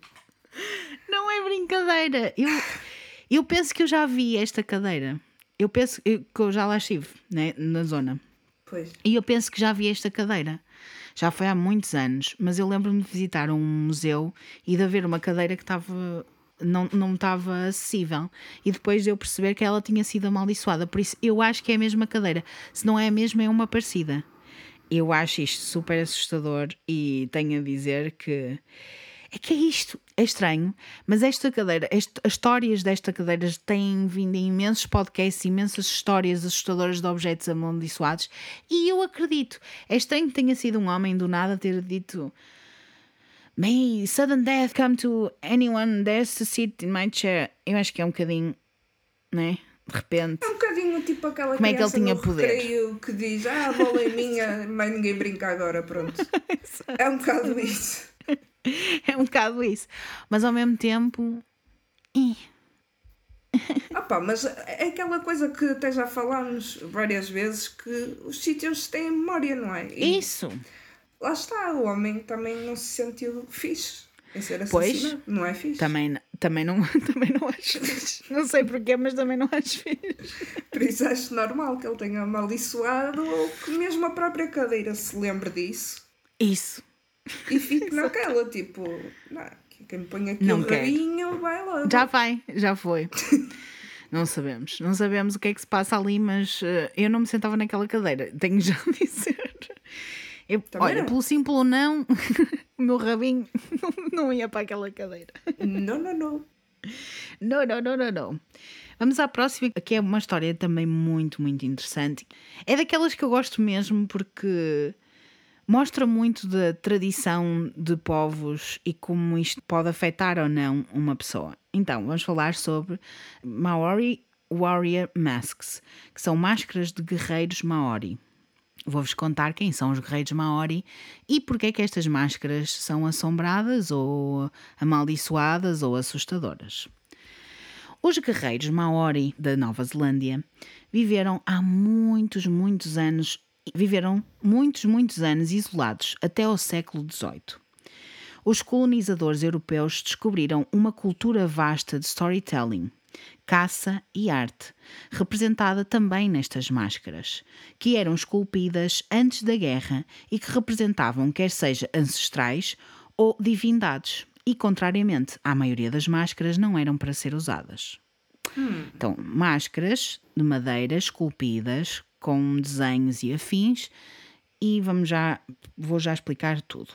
Não é brincadeira. Eu, eu penso que eu já vi esta cadeira. Eu penso que eu já lá estive, né, na zona. Pois. E eu penso que já vi esta cadeira. Já foi há muitos anos, mas eu lembro-me de visitar um museu e de haver uma cadeira que estava. Não, não estava acessível e depois de eu perceber que ela tinha sido amaldiçoada. Por isso, eu acho que é a mesma cadeira. Se não é a mesma, é uma parecida. Eu acho isto super assustador e tenho a dizer que é que é isto, é estranho, mas esta cadeira, este- as histórias desta cadeira têm vindo em imensos podcasts, imensas histórias assustadoras de objetos amaldiçoados e eu acredito. É estranho que tenha sido um homem do nada ter dito May sudden death come to anyone dares to sit in my chair. Eu acho que é um bocadinho, né? De repente. É um bocadinho tipo aquela Como é que ele tinha poder? recreio que diz ah, a bola é minha, (laughs) mas ninguém brinca agora, pronto. (laughs) é um bocado isso. (laughs) É um bocado isso. Mas ao mesmo tempo. Ah pá, mas é aquela coisa que até já falámos várias vezes que os sítios têm memória, não é? E Isso! lá está, o homem também não se sentiu fixe em ser Pois. assassinado, não é fixe? Também, também, não, (laughs) também não acho fixe. Não sei porquê, mas também não acho fixe. Por isso acho normal que ele tenha amaldiçoado ou que mesmo a própria cadeira se lembre disso Isso. E (laughs) fique naquela, tipo, não, quem põe aqui Não quero. rabinho vai lá. Já vai, já foi. (laughs) Não sabemos. Não sabemos o que é que se passa ali, mas eh, eu não me sentava naquela cadeira. Tenho já a dizer. Eu- Também olha, não. pelo sim, pelo não, (laughs) o meu rabinho não ia para aquela cadeira. Não, não, não. Não, não, não, não, não. Vamos à próxima, que é uma história também muito, muito interessante. É daquelas que eu gosto mesmo porque mostra muito da tradição de povos e como isto pode afetar ou não uma pessoa. Então, vamos falar sobre Maori Warrior Masks, que são máscaras de guerreiros Maori. Vou-vos contar quem são os guerreiros Maori e porque é que estas máscaras são assombradas ou amaldiçoadas ou assustadoras. Os guerreiros Maori da Nova Zelândia viveram há muitos, muitos anos, viveram muitos, muitos anos isolados até ao século XVIII. Os colonizadores europeus descobriram uma cultura vasta de storytelling, caça e arte, representada também nestas máscaras, que eram esculpidas antes da guerra e que representavam quer seja ancestrais ou divindades e, contrariamente à maioria das máscaras, não eram para ser usadas. Hum. Então, máscaras de madeira esculpidas com desenhos e afins, e vamos já, vou já explicar tudo.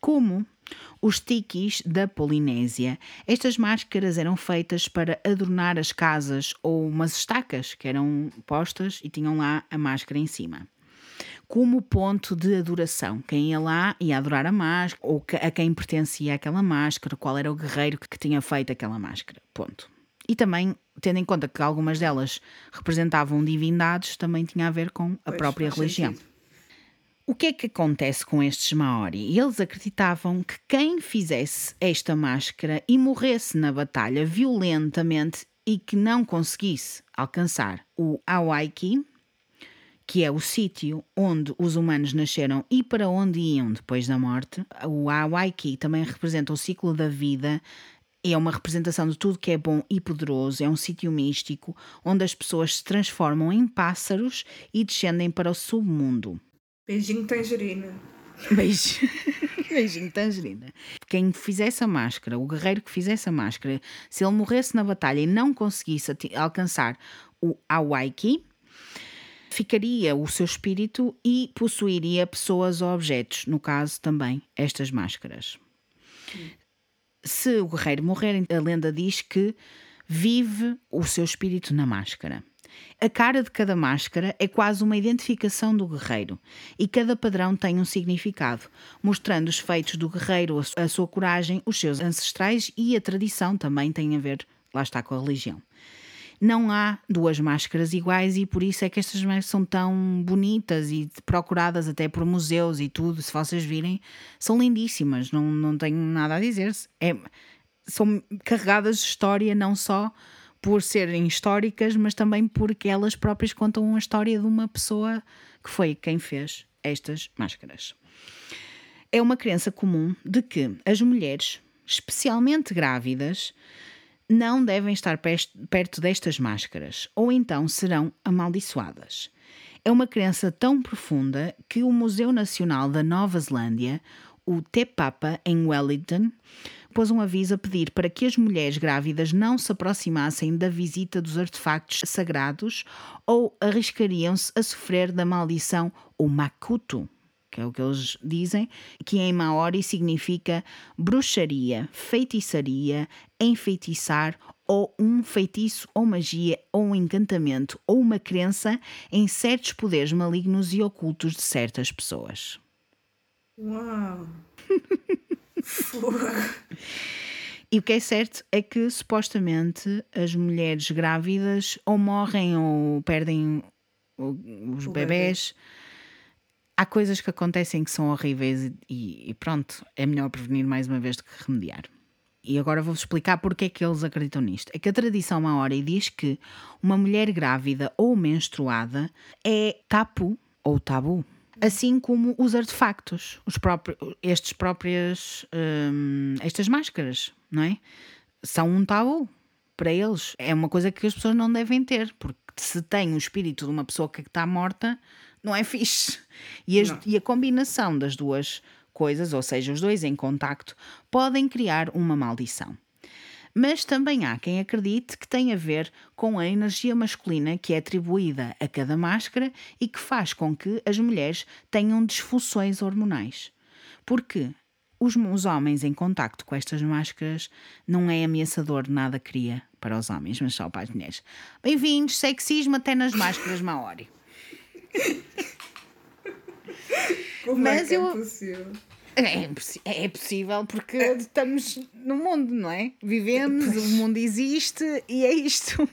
Como os tikis da Polinésia, estas máscaras eram feitas para adornar as casas ou umas estacas que eram postas e tinham lá a máscara em cima como ponto de adoração. Quem ia lá ia adorar a máscara, ou a quem pertencia aquela máscara, qual era o guerreiro que tinha feito aquela máscara. Ponto. E também, tendo em conta que algumas delas representavam divindades, também tinha a ver com a pois, própria religião. Sentido. O que é que acontece com estes Maori? Eles acreditavam que quem fizesse esta máscara e morresse na batalha violentamente e que não conseguisse alcançar o Awaiki, que é o sítio onde os humanos nasceram e para onde iam depois da morte. O Awaiki também representa o ciclo da vida. É uma representação de tudo que é bom e poderoso. É um sítio místico onde as pessoas se transformam em pássaros e descendem para o submundo. Beijinho tangerina. Beijo. (laughs) Beijinho tangerina. Quem fizesse a máscara, o guerreiro que fizesse a máscara, se ele morresse na batalha e não conseguisse alcançar o Awaiki, ficaria o seu espírito e possuiria pessoas ou objetos, no caso também estas máscaras. Se o guerreiro morrer, a lenda diz que vive o seu espírito na máscara. A cara de cada máscara é quase uma identificação do guerreiro e cada padrão tem um significado, mostrando os feitos do guerreiro, a sua coragem, os seus ancestrais e a tradição também tem a ver, lá está, com a religião não há duas máscaras iguais e por isso é que estas são tão bonitas e procuradas até por museus e tudo. Se vocês virem, são lindíssimas, não, não tenho nada a dizer. É, são carregadas de história, não só por serem históricas, mas também porque elas próprias contam a história de uma pessoa que foi quem fez estas máscaras. É uma crença comum de que as mulheres, especialmente grávidas, não devem estar perto destas máscaras, ou então serão amaldiçoadas. É uma crença tão profunda que o Museu Nacional da Nova Zelândia, o Te Papa, em Wellington, pôs um aviso a pedir para que as mulheres grávidas não se aproximassem da visita dos artefactos sagrados ou arriscariam-se a sofrer da maldição ou makuto, que é o que eles dizem, que em Maori significa bruxaria, feitiçaria, enfeitiçar ou um feitiço ou magia ou um encantamento ou uma crença em certos poderes malignos e ocultos de certas pessoas. Uau! (laughs) E o que é certo é que supostamente as mulheres grávidas ou morrem ou perdem os o bebés. Bebê há coisas que acontecem que são horríveis e, e, pronto, é melhor prevenir mais uma vez do que remediar. E agora vou-vos explicar porque é que eles acreditam nisto. É que a tradição maori diz que uma mulher grávida ou menstruada é tapu ou tabu. Assim como os artefactos, os próprios, estes próprias, hum, estas máscaras, não é? São um tabu para eles. É uma coisa que as pessoas não devem ter, porque se tem o espírito de uma pessoa que está morta, não é fixe. E, as, e a combinação das duas coisas, ou seja, os dois em contacto, podem criar uma maldição. Mas também há quem acredite que tem a ver com a energia masculina que é atribuída a cada máscara e que faz com que as mulheres tenham disfunções hormonais. Porque os, os homens em contacto com estas máscaras não é ameaçador, nada cria para os homens, mas só para as mulheres. Bem-vindos, sexismo até nas máscaras Maori. Como Mas é que é eu... é possível? É, é possível porque estamos no mundo, não é? Vivemos, o mundo existe e é isto. (laughs)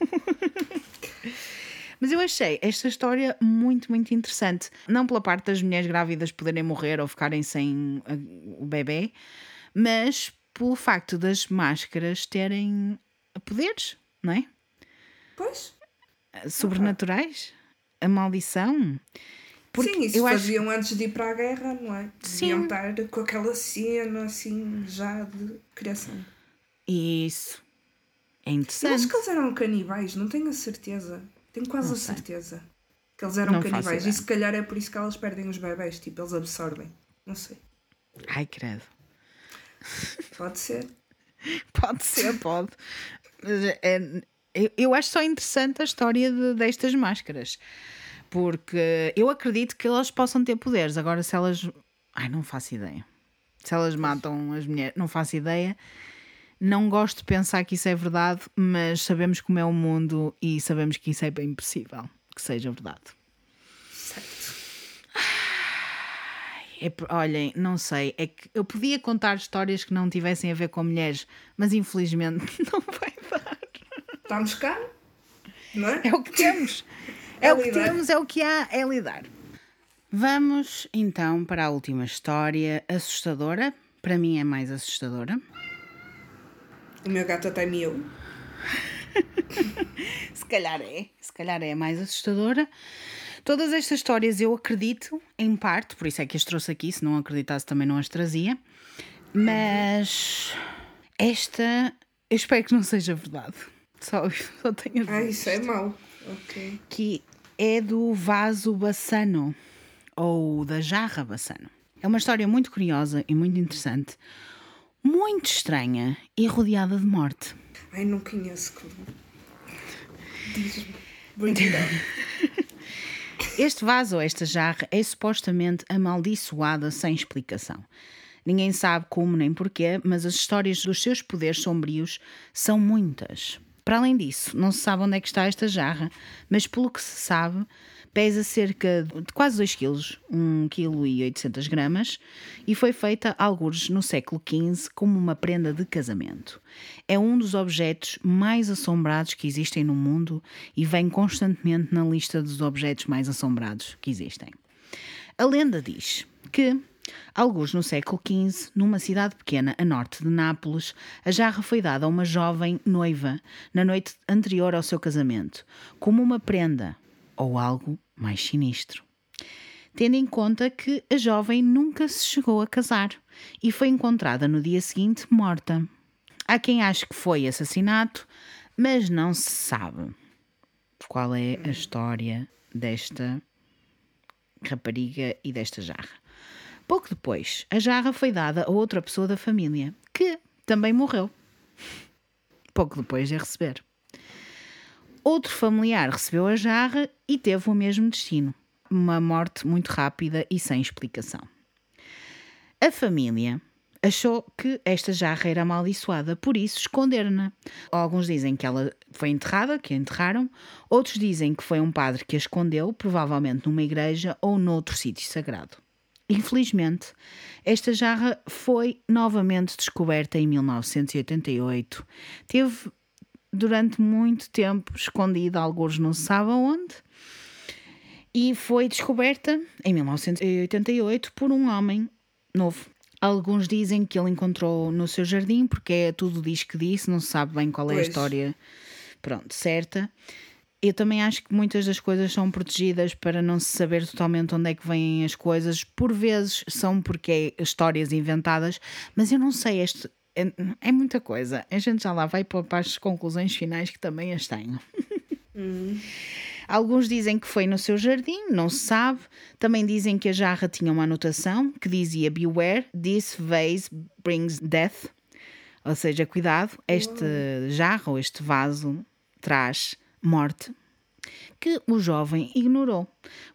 Mas eu achei esta história muito, muito interessante. Não pela parte das mulheres grávidas poderem morrer ou ficarem sem uh, o bebê, mas pelo facto das máscaras terem poderes, não é? Pois. Sobrenaturais. A maldição. Porque Sim, isso faziam acho... antes de ir para a guerra, não é? Deviam Sim. estar com aquela cena assim já de criação. Isso. É interessante. Eu acho que eles eram canibais, não tenho a certeza. Tenho quase não a sei. certeza que eles eram não canibais. E se calhar é por isso que elas perdem os bebés, tipo, eles absorvem. Não sei. Ai, credo. Pode ser. (laughs) pode ser, pode. É, eu acho só interessante a história de, destas máscaras. Porque eu acredito que elas possam ter poderes. Agora, se elas. Ai, não faço ideia. Se elas matam as mulheres, não faço ideia. Não gosto de pensar que isso é verdade, mas sabemos como é o mundo e sabemos que isso é bem possível que seja verdade. Certo. É, olhem, não sei, é que eu podia contar histórias que não tivessem a ver com mulheres, mas infelizmente (laughs) não vai. Estamos cá, não é? É o que temos. (laughs) É, é o que temos, é o que há, é lidar. Vamos então para a última história assustadora. Para mim é mais assustadora. O meu gato até miou. (laughs) se calhar é, se calhar é mais assustadora. Todas estas histórias eu acredito, em parte, por isso é que as trouxe aqui, se não acreditasse também não as trazia. Mas esta eu espero que não seja verdade. Só, (laughs) só tenho a dizer. Ah, isso é mau. Ok. Que é do vaso bassano, ou da jarra bassano. É uma história muito curiosa e muito interessante muito estranha e rodeada de morte. Ai, não conheço. Diz-me. (laughs) Este vaso ou esta jarra é supostamente amaldiçoada sem explicação. Ninguém sabe como nem porquê, mas as histórias dos seus poderes sombrios são muitas. Para além disso, não se sabe onde é que está esta jarra, mas pelo que se sabe, pesa cerca de quase 2 kg, 1 kg e 800 gramas, e foi feita alguns no século XV como uma prenda de casamento. É um dos objetos mais assombrados que existem no mundo e vem constantemente na lista dos objetos mais assombrados que existem. A lenda diz que Alguns no século XV, numa cidade pequena a norte de Nápoles, a jarra foi dada a uma jovem noiva na noite anterior ao seu casamento, como uma prenda ou algo mais sinistro. Tendo em conta que a jovem nunca se chegou a casar e foi encontrada no dia seguinte morta. Há quem ache que foi assassinato, mas não se sabe qual é a história desta rapariga e desta jarra. Pouco depois, a jarra foi dada a outra pessoa da família, que também morreu. Pouco depois de a receber. Outro familiar recebeu a jarra e teve o mesmo destino, uma morte muito rápida e sem explicação. A família achou que esta jarra era amaldiçoada, por isso esconderam-na. Alguns dizem que ela foi enterrada, que a enterraram, outros dizem que foi um padre que a escondeu, provavelmente numa igreja ou noutro sítio sagrado. Infelizmente, esta jarra foi novamente descoberta em 1988. Teve durante muito tempo escondida, alguns não se sabe onde, e foi descoberta em 1988 por um homem novo. Alguns dizem que ele encontrou no seu jardim, porque é tudo diz que disse, não se sabe bem qual é pois. a história pronto, certa. Eu também acho que muitas das coisas são protegidas para não se saber totalmente onde é que vêm as coisas. Por vezes são porque é histórias inventadas, mas eu não sei, este, é, é, muita coisa. A gente já lá vai para as conclusões finais que também as tenho. Hum. Alguns dizem que foi no seu jardim, não se sabe. Também dizem que a jarra tinha uma anotação que dizia Beware, this vase brings death. Ou seja, cuidado, este jarro, este vaso traz morte. Que o jovem ignorou,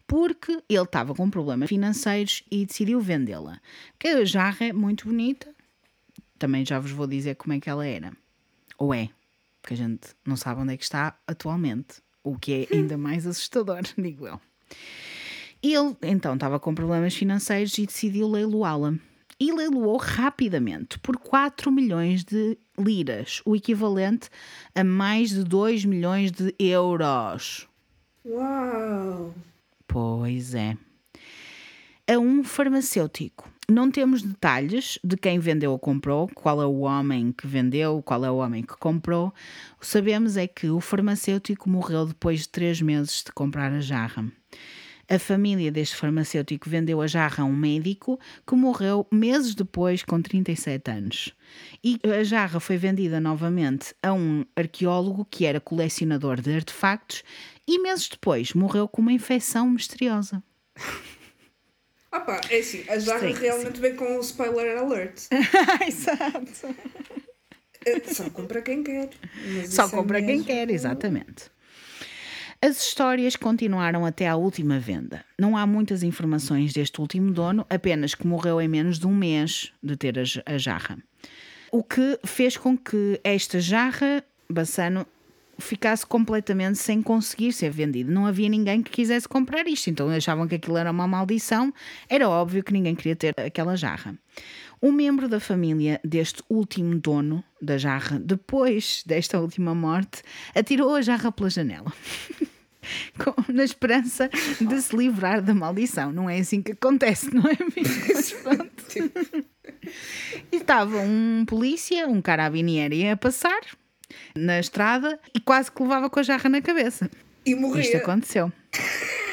porque ele estava com problemas financeiros e decidiu vendê-la. Que a jarra é muito bonita, também já vos vou dizer como é que ela era. Ou é, porque a gente não sabe onde é que está atualmente, o que é (laughs) ainda mais assustador, (laughs) digo eu. Ele então estava com problemas financeiros e decidiu leiloá-la. E leiloou rapidamente por 4 milhões de liras, o equivalente a mais de 2 milhões de euros. Uau! Pois é. A um farmacêutico. Não temos detalhes de quem vendeu ou comprou, qual é o homem que vendeu, qual é o homem que comprou. O que sabemos é que o farmacêutico morreu depois de três meses de comprar a jarra. A família deste farmacêutico vendeu a jarra a um médico que morreu meses depois, com 37 anos. E a jarra foi vendida novamente a um arqueólogo que era colecionador de artefactos e meses depois morreu com uma infecção misteriosa. (laughs) Ah pá, é assim, a jarra Sim, realmente vem com um spoiler alert. (laughs) Exato. (laughs) Eh, Só compra quem quer. Só é compra quem mesmo- quer, exatamente. As histórias continuaram até à última venda. Não há muitas informações deste último dono, apenas que morreu em menos de um mês de ter a, jarra. O que fez com que esta jarra, Bassano, ficasse completamente sem conseguir ser vendida. Não havia ninguém que quisesse comprar isto, então achavam que aquilo era uma maldição. Era óbvio que ninguém queria ter aquela jarra. Um membro da família deste último dono da jarra, depois desta última morte, atirou a jarra pela janela. (laughs) (laughs) Com- na esperança de se livrar da maldição. Não é assim que acontece, não é (laughs) pronto. E Estava um polícia, um carabinieri a passar na estrada e quase que levava com a jarra na cabeça. E Isto morria. aconteceu. (laughs)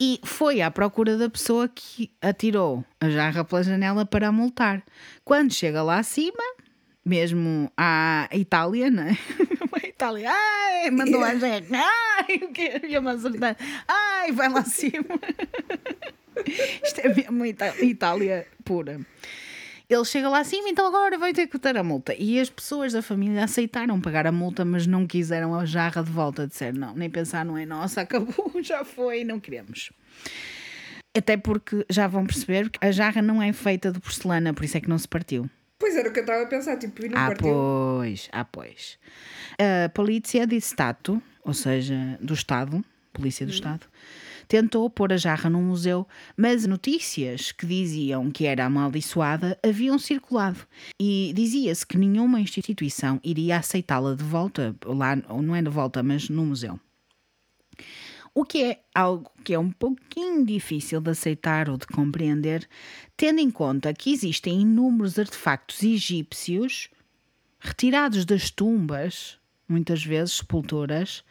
E foi à procura da pessoa que atirou a jarra pela janela para a multar. Quando chega lá acima, mesmo à Itália, né? A Itália, ai, mandou a (laughs) jarra, ai, o quê? E a Mazarda, ai, vai lá acima. (laughs) Isto é mesmo Itália pura. Ele chega lá acima, então agora vai ter que a multa. E as pessoas da família aceitaram pagar a multa, mas não quiseram a jarra de volta. Disseram, não, nem pensar, não é nossa, (laughs) acabou, já foi, não queremos. Até porque já vão perceber que a jarra não é feita de porcelana, por isso é que não se partiu. Pois era o que eu estava a pensar, tipo, e não Ah, partiu. pois, ah, pois. A polícia de Stato, ou seja, do Estado, polícia do Estado, tentou pôr a jarra num museu, mas notícias que diziam que era amaldiçoada haviam circulado e dizia-se que nenhuma instituição iria aceitá-la de volta, lá, ou não é de volta, mas no museu. O que é algo que é um pouquinho difícil de aceitar ou de compreender, tendo em conta que existem inúmeros artefactos egípcios retirados das tumbas, muitas vezes sepulturas,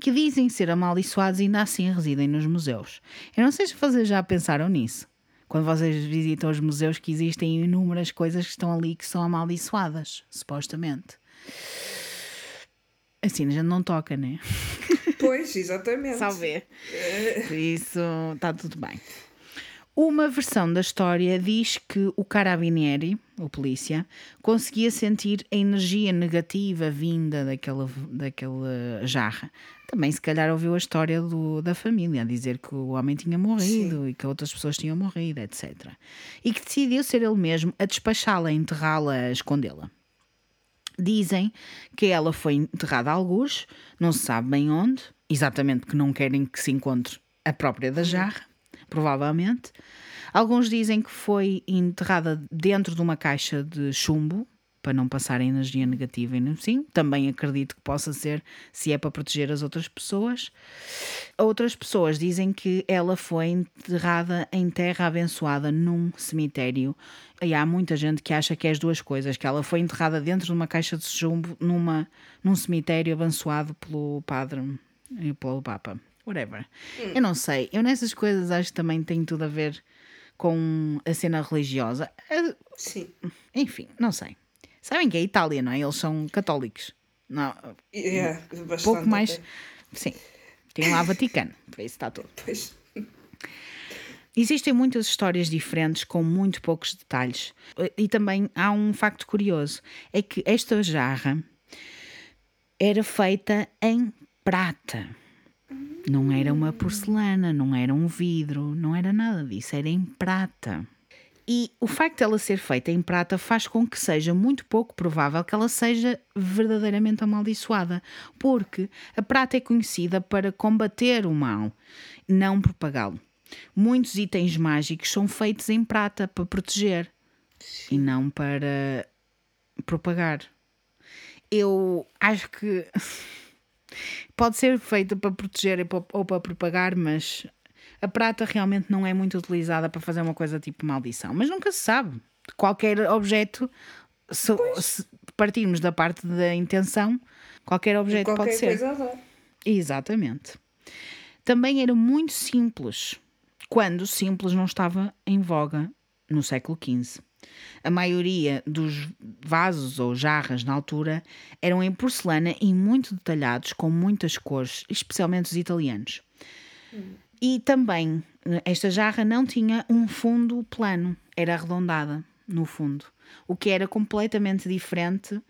que dizem ser amaldiçoados e ainda assim residem nos museus. Eu não sei se vocês já pensaram nisso. Quando vocês visitam os museus, que existem inúmeras coisas que estão ali que são amaldiçoadas, supostamente. Assim, a gente não toca, né? (laughs) Pois, exatamente. Só vê. Por isso, está tudo bem. Uma versão da história diz que o carabinieri, o polícia, conseguia sentir a energia negativa vinda daquela, daquela jarra. Também, se calhar, ouviu a história do, da família, a dizer que o homem tinha morrido e que outras pessoas tinham morrido, etc. E que decidiu ser ele mesmo a despachá-la, enterrá-la, a escondê-la. Dizem que ela foi enterrada a algures, não se sabe bem onde, exatamente que não querem que se encontre a própria da jarra, provavelmente. Alguns dizem que foi enterrada dentro de uma caixa de chumbo, para não passar a energia negativa e assim. Também acredito que possa ser se é para proteger as outras pessoas. Outras pessoas dizem que ela foi enterrada em terra abençoada num cemitério. E há muita gente que acha que é as duas coisas, que ela foi enterrada dentro de uma caixa de chumbo numa, num cemitério abençoado pelo padre e pelo papa. Whatever. Eu não sei. Eu nessas coisas acho que também tem tudo a ver com a cena religiosa. Eh, Sim. Enfim, não sei. Sabem que é Itália, não é? Eles são católicos. Não, Yeah, pouco mais. até. Sim. Tem lá Vaticano, por isso está tudo. Pois. Existem muitas histórias diferentes com muito poucos detalhes. E também há um facto curioso: é que esta jarra era feita em prata. Não era uma porcelana, não era um vidro, não era nada disso, era em prata. E o facto de ela ser feita em prata faz com que seja muito pouco provável que ela seja verdadeiramente amaldiçoada, porque a prata é conhecida para combater o mal, não propagá-lo. Muitos itens mágicos são feitos em prata para proteger e não para propagar. Eu acho que (laughs) Pode ser feita para proteger ou para propagar, mas a prata realmente não é muito utilizada para fazer uma coisa tipo maldição. Mas nunca se sabe. Qualquer objeto, se, se partirmos da parte da intenção, qualquer objeto Qualquer pode ser. coisa. Exatamente. Também era muito simples, quando simples não estava em voga no século XV. A maioria dos vasos ou jarras na altura eram em porcelana e muito detalhados, com muitas cores, especialmente os italianos. E também esta jarra não tinha um fundo plano, era arredondada no fundo, o que era completamente diferente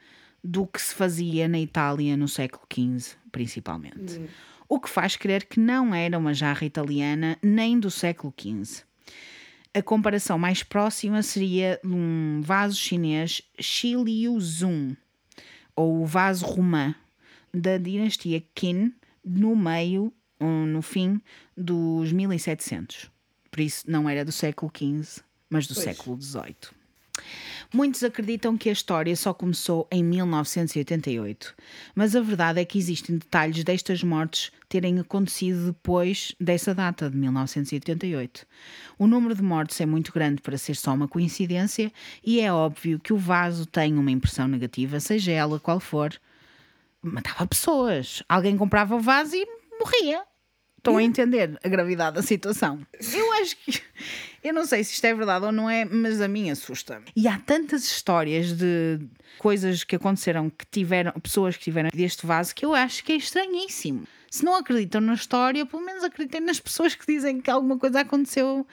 do que se fazia na Itália no século XV, principalmente. O que faz crer que não era uma jarra italiana nem do século XV. A comparação mais próxima seria um vaso chinês Shiliuzun, ou o vaso romã, da dinastia Qin, no meio, ou no fim dos 1700. Por isso não era do século XV, mas do Pois. século XVIII. Muitos acreditam que a história só começou em 1988, mas a verdade é que existem detalhes destas mortes terem acontecido depois dessa data de 1988. O número de mortes é muito grande para ser só uma coincidência e é óbvio que o vaso tem uma impressão negativa, seja ela qual for. Matava pessoas. Alguém comprava o vaso e morria. Estão a entender a gravidade da situação? Eu acho que. Eu não sei se isto é verdade ou não é, mas a mim assusta. E há tantas histórias de coisas que aconteceram, que tiveram, pessoas que tiveram deste vaso, que eu acho que é estranhíssimo. Se não acreditam na história, pelo menos acreditem nas pessoas que dizem que alguma coisa aconteceu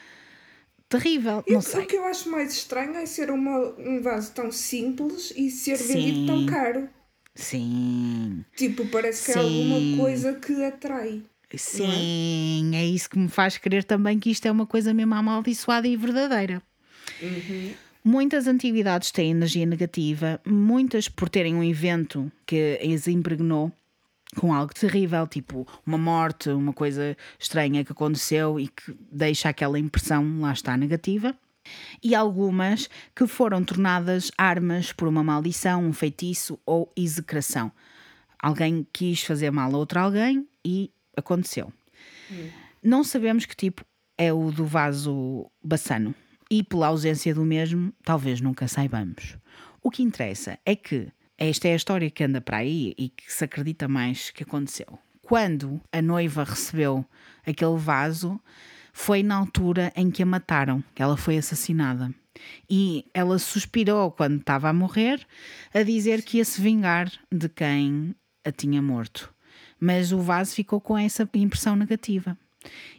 terrível. E Não o sei. que eu acho mais estranho é ser uma, um vaso tão simples e ser vendido tão Sim. caro. Sim. Tipo, parece que é Sim. alguma coisa que atrai. Sim, é isso que me faz crer também que isto é uma coisa mesmo amaldiçoada e verdadeira. Muitas antiguidades têm energia negativa, muitas por terem um evento que as impregnou com algo terrível, tipo uma morte, uma coisa estranha que aconteceu e que deixa aquela impressão, lá está, negativa. E algumas que foram tornadas armas por uma maldição, um feitiço ou execração. Alguém quis fazer mal a outro alguém e aconteceu. Não sabemos que tipo é o do vaso baçano e pela ausência do mesmo, talvez nunca saibamos. O que interessa é que esta é a história que anda para aí e que se acredita mais que aconteceu. Quando a noiva recebeu aquele vaso, foi na altura em que a mataram, que ela foi assassinada. E ela suspirou quando estava a morrer, a dizer que ia se vingar de quem a tinha morto. Mas o vaso ficou com essa impressão negativa.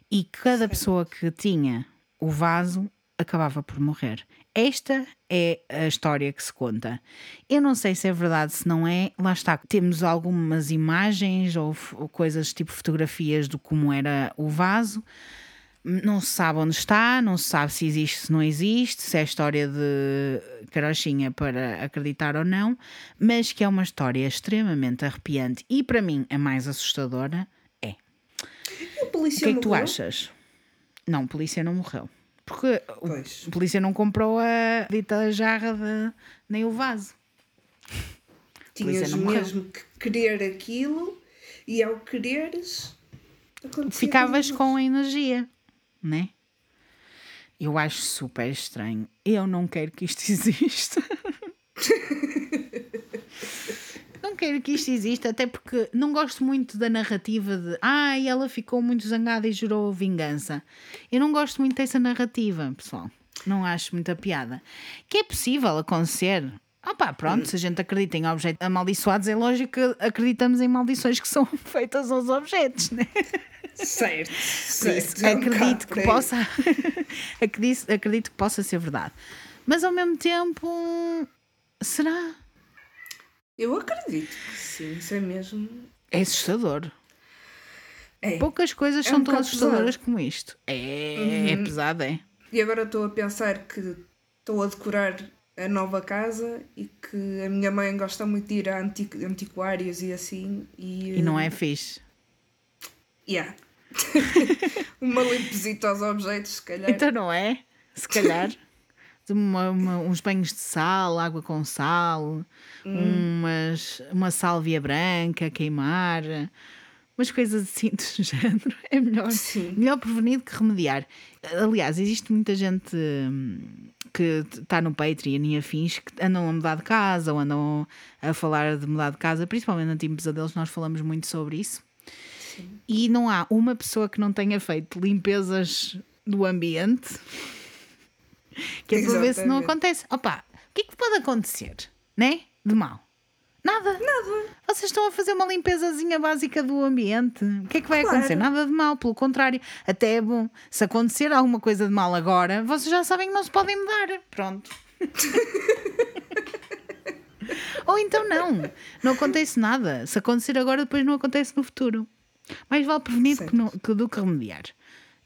E cada pessoa que tinha o vaso acabava por morrer. Esta é a história que se conta. Eu não sei se é verdade, se não é. Lá está, temos algumas imagens ou, ou coisas tipo fotografias do como era o vaso. Não se sabe onde está, não se sabe se existe, se não existe, se é história de carochinha para acreditar ou não, mas que é uma história extremamente arrepiante e para mim a mais assustadora é. E o O polícia que é que tu morreu? achas? Não, a polícia não morreu. Porque o- Pois. a polícia não comprou a dita jarra de, nem o vaso. Tinhas mesmo que querer aquilo e ao quereres Ficavas com a energia, né? Eu acho super estranho. Eu não quero que isto (laughs) exista. não quero que isto exista, até porque não gosto muito da narrativa de ai, ela ficou muito zangada e jurou vingança. Eu não gosto muito dessa narrativa, pessoal. Não acho muita piada. Que é possível acontecer. Ah pá, pronto, se a gente acredita em objetos amaldiçoados, é lógico que acreditamos em maldições que são (laughs) feitas aos objetos, né? Certo, certo. é um acredito que possa (laughs) acredito, acredito que possa ser verdade mas ao mesmo tempo será Eu acredito que sim, isso é mesmo. é assustador É. poucas coisas É são um tão assustadoras como isto é, é pesado é E agora estou a pensar que estou a decorar a nova casa e que a minha mãe gosta muito de ir a antiqu- antiquários e assim. E, e não é fixe Yeah. (laughs) Uma limpezita aos objetos, se calhar. então não é se calhar uma- uma- uns banhos de sal, água com sal, umas, uma sálvia branca a queimar, umas coisas assim do (laughs) género. É melhor, Sim. melhor prevenir do que remediar. Aliás, existe muita gente hum, que está no Patreon e afins que andam a mudar de casa ou andam a falar de mudar de casa, principalmente no Time Pesadelos, nós falamos muito sobre isso. E não há uma pessoa que não tenha feito limpezas do ambiente que é para ver se não acontece. Opa, o que é que pode acontecer? Né? De mal? Nada. Nada. Vocês estão a fazer uma limpezazinha básica do ambiente. O que é que vai Claro. acontecer? Nada de mal, pelo contrário. Até é bom. Se acontecer alguma coisa de mal agora, vocês já sabem que não se podem mudar. Pronto. (laughs) Ou então não. Não acontece nada. Se acontecer agora, depois não acontece no futuro. Mais vale prevenir do que, não- que- do que remediar.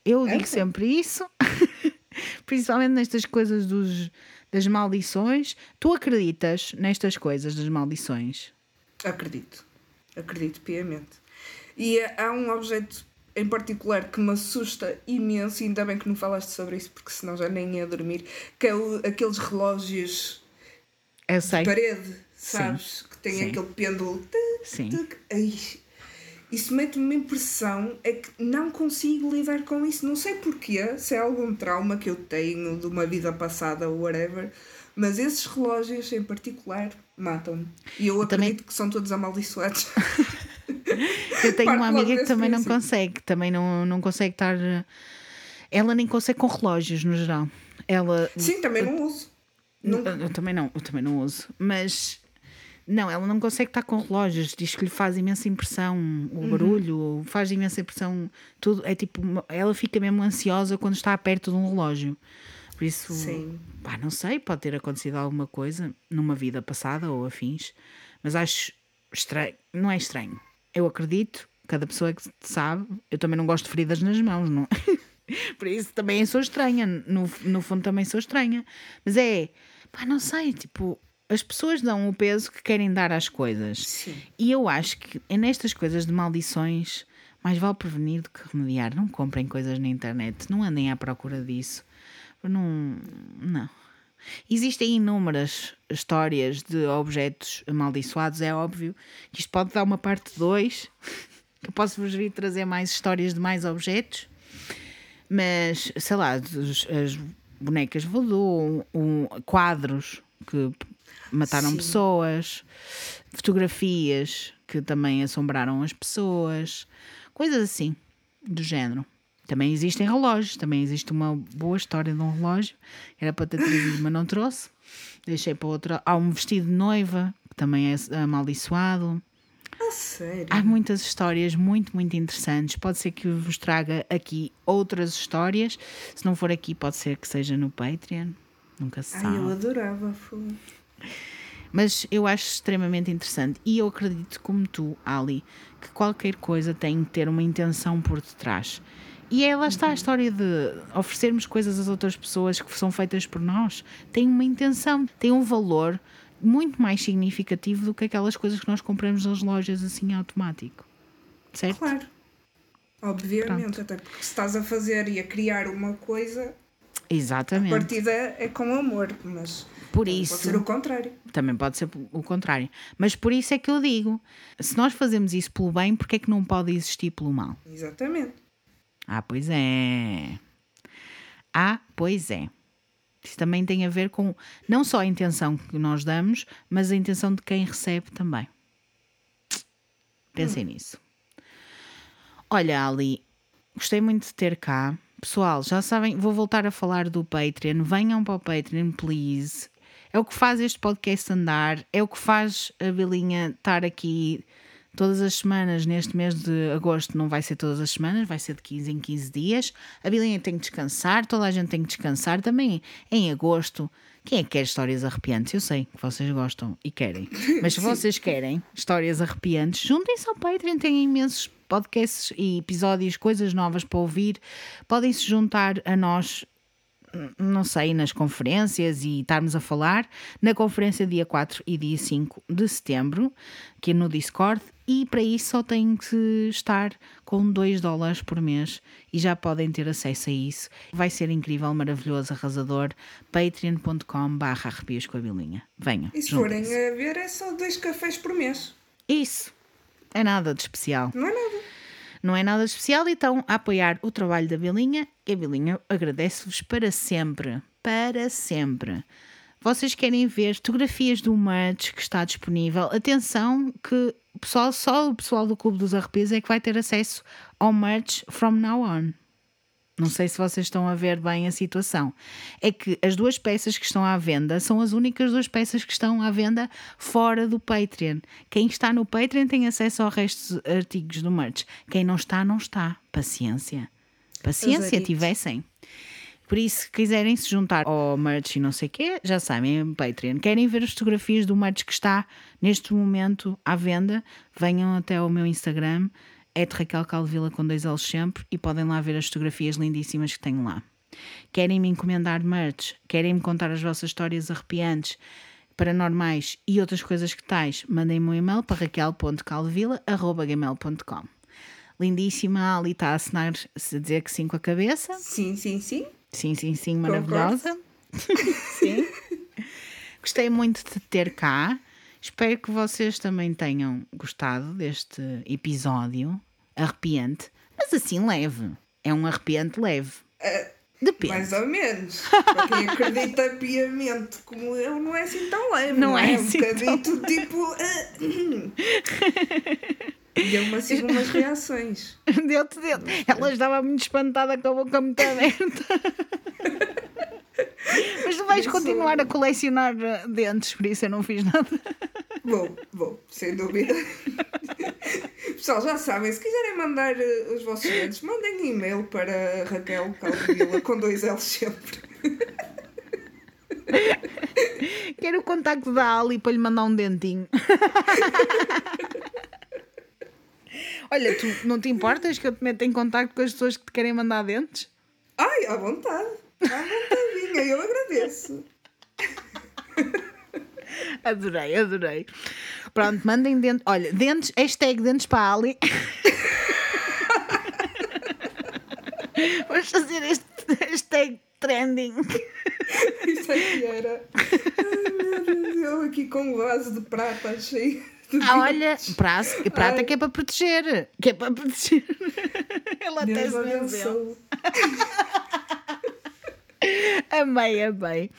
Eu digo sim. sempre isso, (laughs) (laughs) principalmente nestas coisas dos, das maldições. Tu acreditas nestas coisas das maldições? Acredito. Acredito piamente. E há um objeto em particular que me assusta imenso, e ainda bem que não falaste sobre isso, porque senão já nem ia dormir, que é o- aqueles relógios de parede, sabes? Que tem Sim. aquele pêndulo. Sim. Ai, isso mete-me uma impressão, é que não consigo lidar com isso. Não sei porquê, se é algum trauma que eu tenho de uma vida passada ou whatever, mas esses relógios em particular matam-me. E eu também- acredito que são todos amaldiçoados. (laughs) Eu tenho Parte uma amiga que também não consegue, também não, não consegue estar. Ela nem consegue com relógios no geral. Ela. Sim, também não uso. Nunca. Eu, eu também não, eu também não uso. Mas não, ela não consegue estar com relógios. Diz que lhe faz imensa impressão o Uhum. barulho, faz imensa impressão. Tudo é tipo, ela fica mesmo ansiosa quando está perto de um relógio. Por isso, Sim. pá, não sei, pode ter acontecido alguma coisa numa vida passada ou afins, mas acho estranho. Não é estranho. Eu acredito, cada pessoa é que sabe. Eu também não gosto de feridas nas mãos, não (laughs) Por isso também sou estranha. No, no fundo também sou estranha. Mas é, pá, não sei, tipo, as pessoas dão o peso que querem dar às coisas. Sim. E eu acho que é nestas coisas de maldições, mais vale prevenir do que remediar. Não comprem coisas na internet, não andem à procura disso. Não. Não. Existem inúmeras histórias de objetos amaldiçoados, é óbvio que isto pode dar uma parte 2, que (laughs) eu posso vos vir trazer mais histórias de mais objetos, mas sei lá, dos- as bonecas voodoo, um, quadros que mataram Sim. pessoas, fotografias que também assombraram as pessoas, coisas assim, do género. Também existem relógios, também existe uma boa história de um relógio, era para ter trazido, mas não trouxe. Deixei para outra. Há um vestido de noiva, que também é amaldiçoado. A sério. Há muitas histórias muito, muito interessantes. Pode ser que vos traga aqui outras histórias. Se não for aqui, pode ser que seja no Patreon. Nunca se sabe. Ai, eu adorava. fogo. Mas eu acho extremamente interessante e eu acredito, como tu, Ali, que qualquer coisa tem que ter uma intenção por detrás. E é, lá está a história de oferecermos coisas às outras pessoas que são feitas por nós. Tem uma intenção, tem um valor muito mais significativo do que aquelas coisas que nós compramos nas lojas assim automático. Certo? Claro. Obviamente, até porque se estás a fazer e a criar uma coisa, a Exatamente. partida é com amor, mas Por também isso. pode ser o contrário. Também pode ser o contrário. Mas por isso é que eu digo: se nós fazemos isso pelo bem, porque é que não pode existir pelo mal? Exatamente. Ah, pois é. Ah, pois é. Isso também tem a ver com não só a intenção que nós damos, mas a intenção de quem recebe também. Pensem nisso. Olha, Ali, gostei muito de ter cá. Pessoal, já sabem, vou voltar a falar do Patreon. Venham para o Patreon, please. É o que faz este podcast andar, é o que faz a Belinha estar aqui todas as semanas. Neste mês de agosto não vai ser todas as semanas, vai ser de 15 em 15 dias. A Belinha tem que descansar, toda a gente tem que descansar também em agosto. Quem é que quer histórias arrepiantes? Eu sei que vocês gostam e querem, mas se (laughs) vocês querem histórias arrepiantes, juntem-se ao Patreon, tem imensos podcasts e episódios, coisas novas para ouvir. Podem se juntar a nós não sei, nas conferências e estarmos a falar. Na conferência dia 4 e dia 5 de setembro, aqui no Discord. E para isso só têm que estar com 2 dólares por mês e já podem ter acesso a isso. Vai ser incrível, maravilhoso, arrasador. patreon.com barra arrepios com a bilinha. Venham. E se forem a ver, é só dois cafés por mês. Isso. É nada de especial. Não é nada. Não é nada de especial, então a apoiar o trabalho da Bilinha e a Bilinha agradece-vos para sempre. Para sempre. Vocês querem ver fotografias do merch que está disponível? Atenção que pessoal, só o pessoal do Clube dos Arrepios é que vai ter acesso ao merch from now on. Não sei se vocês estão a ver bem a situação. É que as duas peças que estão à venda são as únicas duas peças que estão à venda fora do Patreon. Quem está no Patreon tem acesso ao resto dos artigos do merch. Quem não está, não está. Paciência. Paciência, tivessem. Por isso, se quiserem se juntar ao merch e não sei o quê, já sabem, é Patreon. Querem ver as fotografias do merch que está neste momento à venda? Venham até ao meu Instagram é de Raquel Calvila com dois L's sempre e podem lá ver as fotografias lindíssimas que tenho lá. Querem me encomendar merch? Querem me contar as vossas histórias arrepiantes, paranormais e outras coisas que tais? Mandem-me um e-mail para raquel.calvila.gmail.com Lindíssima, ali está a assinar-se a dizer que sim com a cabeça. Sim, sim, sim. Sim, sim, sim, maravilhosa. (laughs) sim. (laughs) Gostei muito de ter cá. Espero que vocês também tenham gostado deste episódio arrepiante, mas assim leve. É um arrepiante leve. Uh, Depende. Mais ou menos. Para quem (laughs) acredita piamente como eu, não é assim tão leve. Não, não é, é assim um bocadito tão... tipo. Uh, Deu-me assim umas reações. (laughs) Deu-te, deu Ela estava muito espantada com a boca muito aberta. (laughs) Mas tu vais continuar a colecionar dentes, por isso eu não fiz nada. Vou, vou, sem dúvida. (laughs) Pessoal, já sabem, se quiserem mandar uh, os vossos dentes, mandem e-mail para Raquel Calvila com dois L sempre. (laughs) Quero o contacto da Ali para lhe mandar um dentinho. (laughs) Olha, tu não te importas que eu te meta em contacto com as pessoas que te querem mandar dentes? Ai, à vontade. Vontadinha, eu agradeço. (laughs) Adorei, adorei. Pronto, mandem dentes. Olha, dentes, hashtag dentes para a Ali. (laughs) Vamos fazer este hashtag trending. Isso é que era. Ai, meu Deus, eu aqui com um vaso de prata cheio. Ah, olha, prazo, prata Ai. que é para proteger. Que é para proteger. (laughs) Ela até se venceu. (laughs) amei, amei.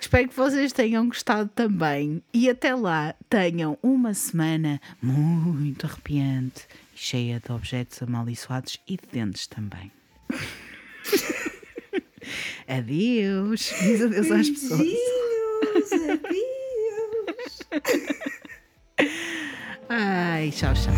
Espero que vocês tenham gostado também e até lá tenham uma semana muito arrepiante e cheia de objetos amaldiçoados e de dentes também. (laughs) adeus. Diz adeus às pessoas. (laughs) adeus. Ai, tchau, tchau.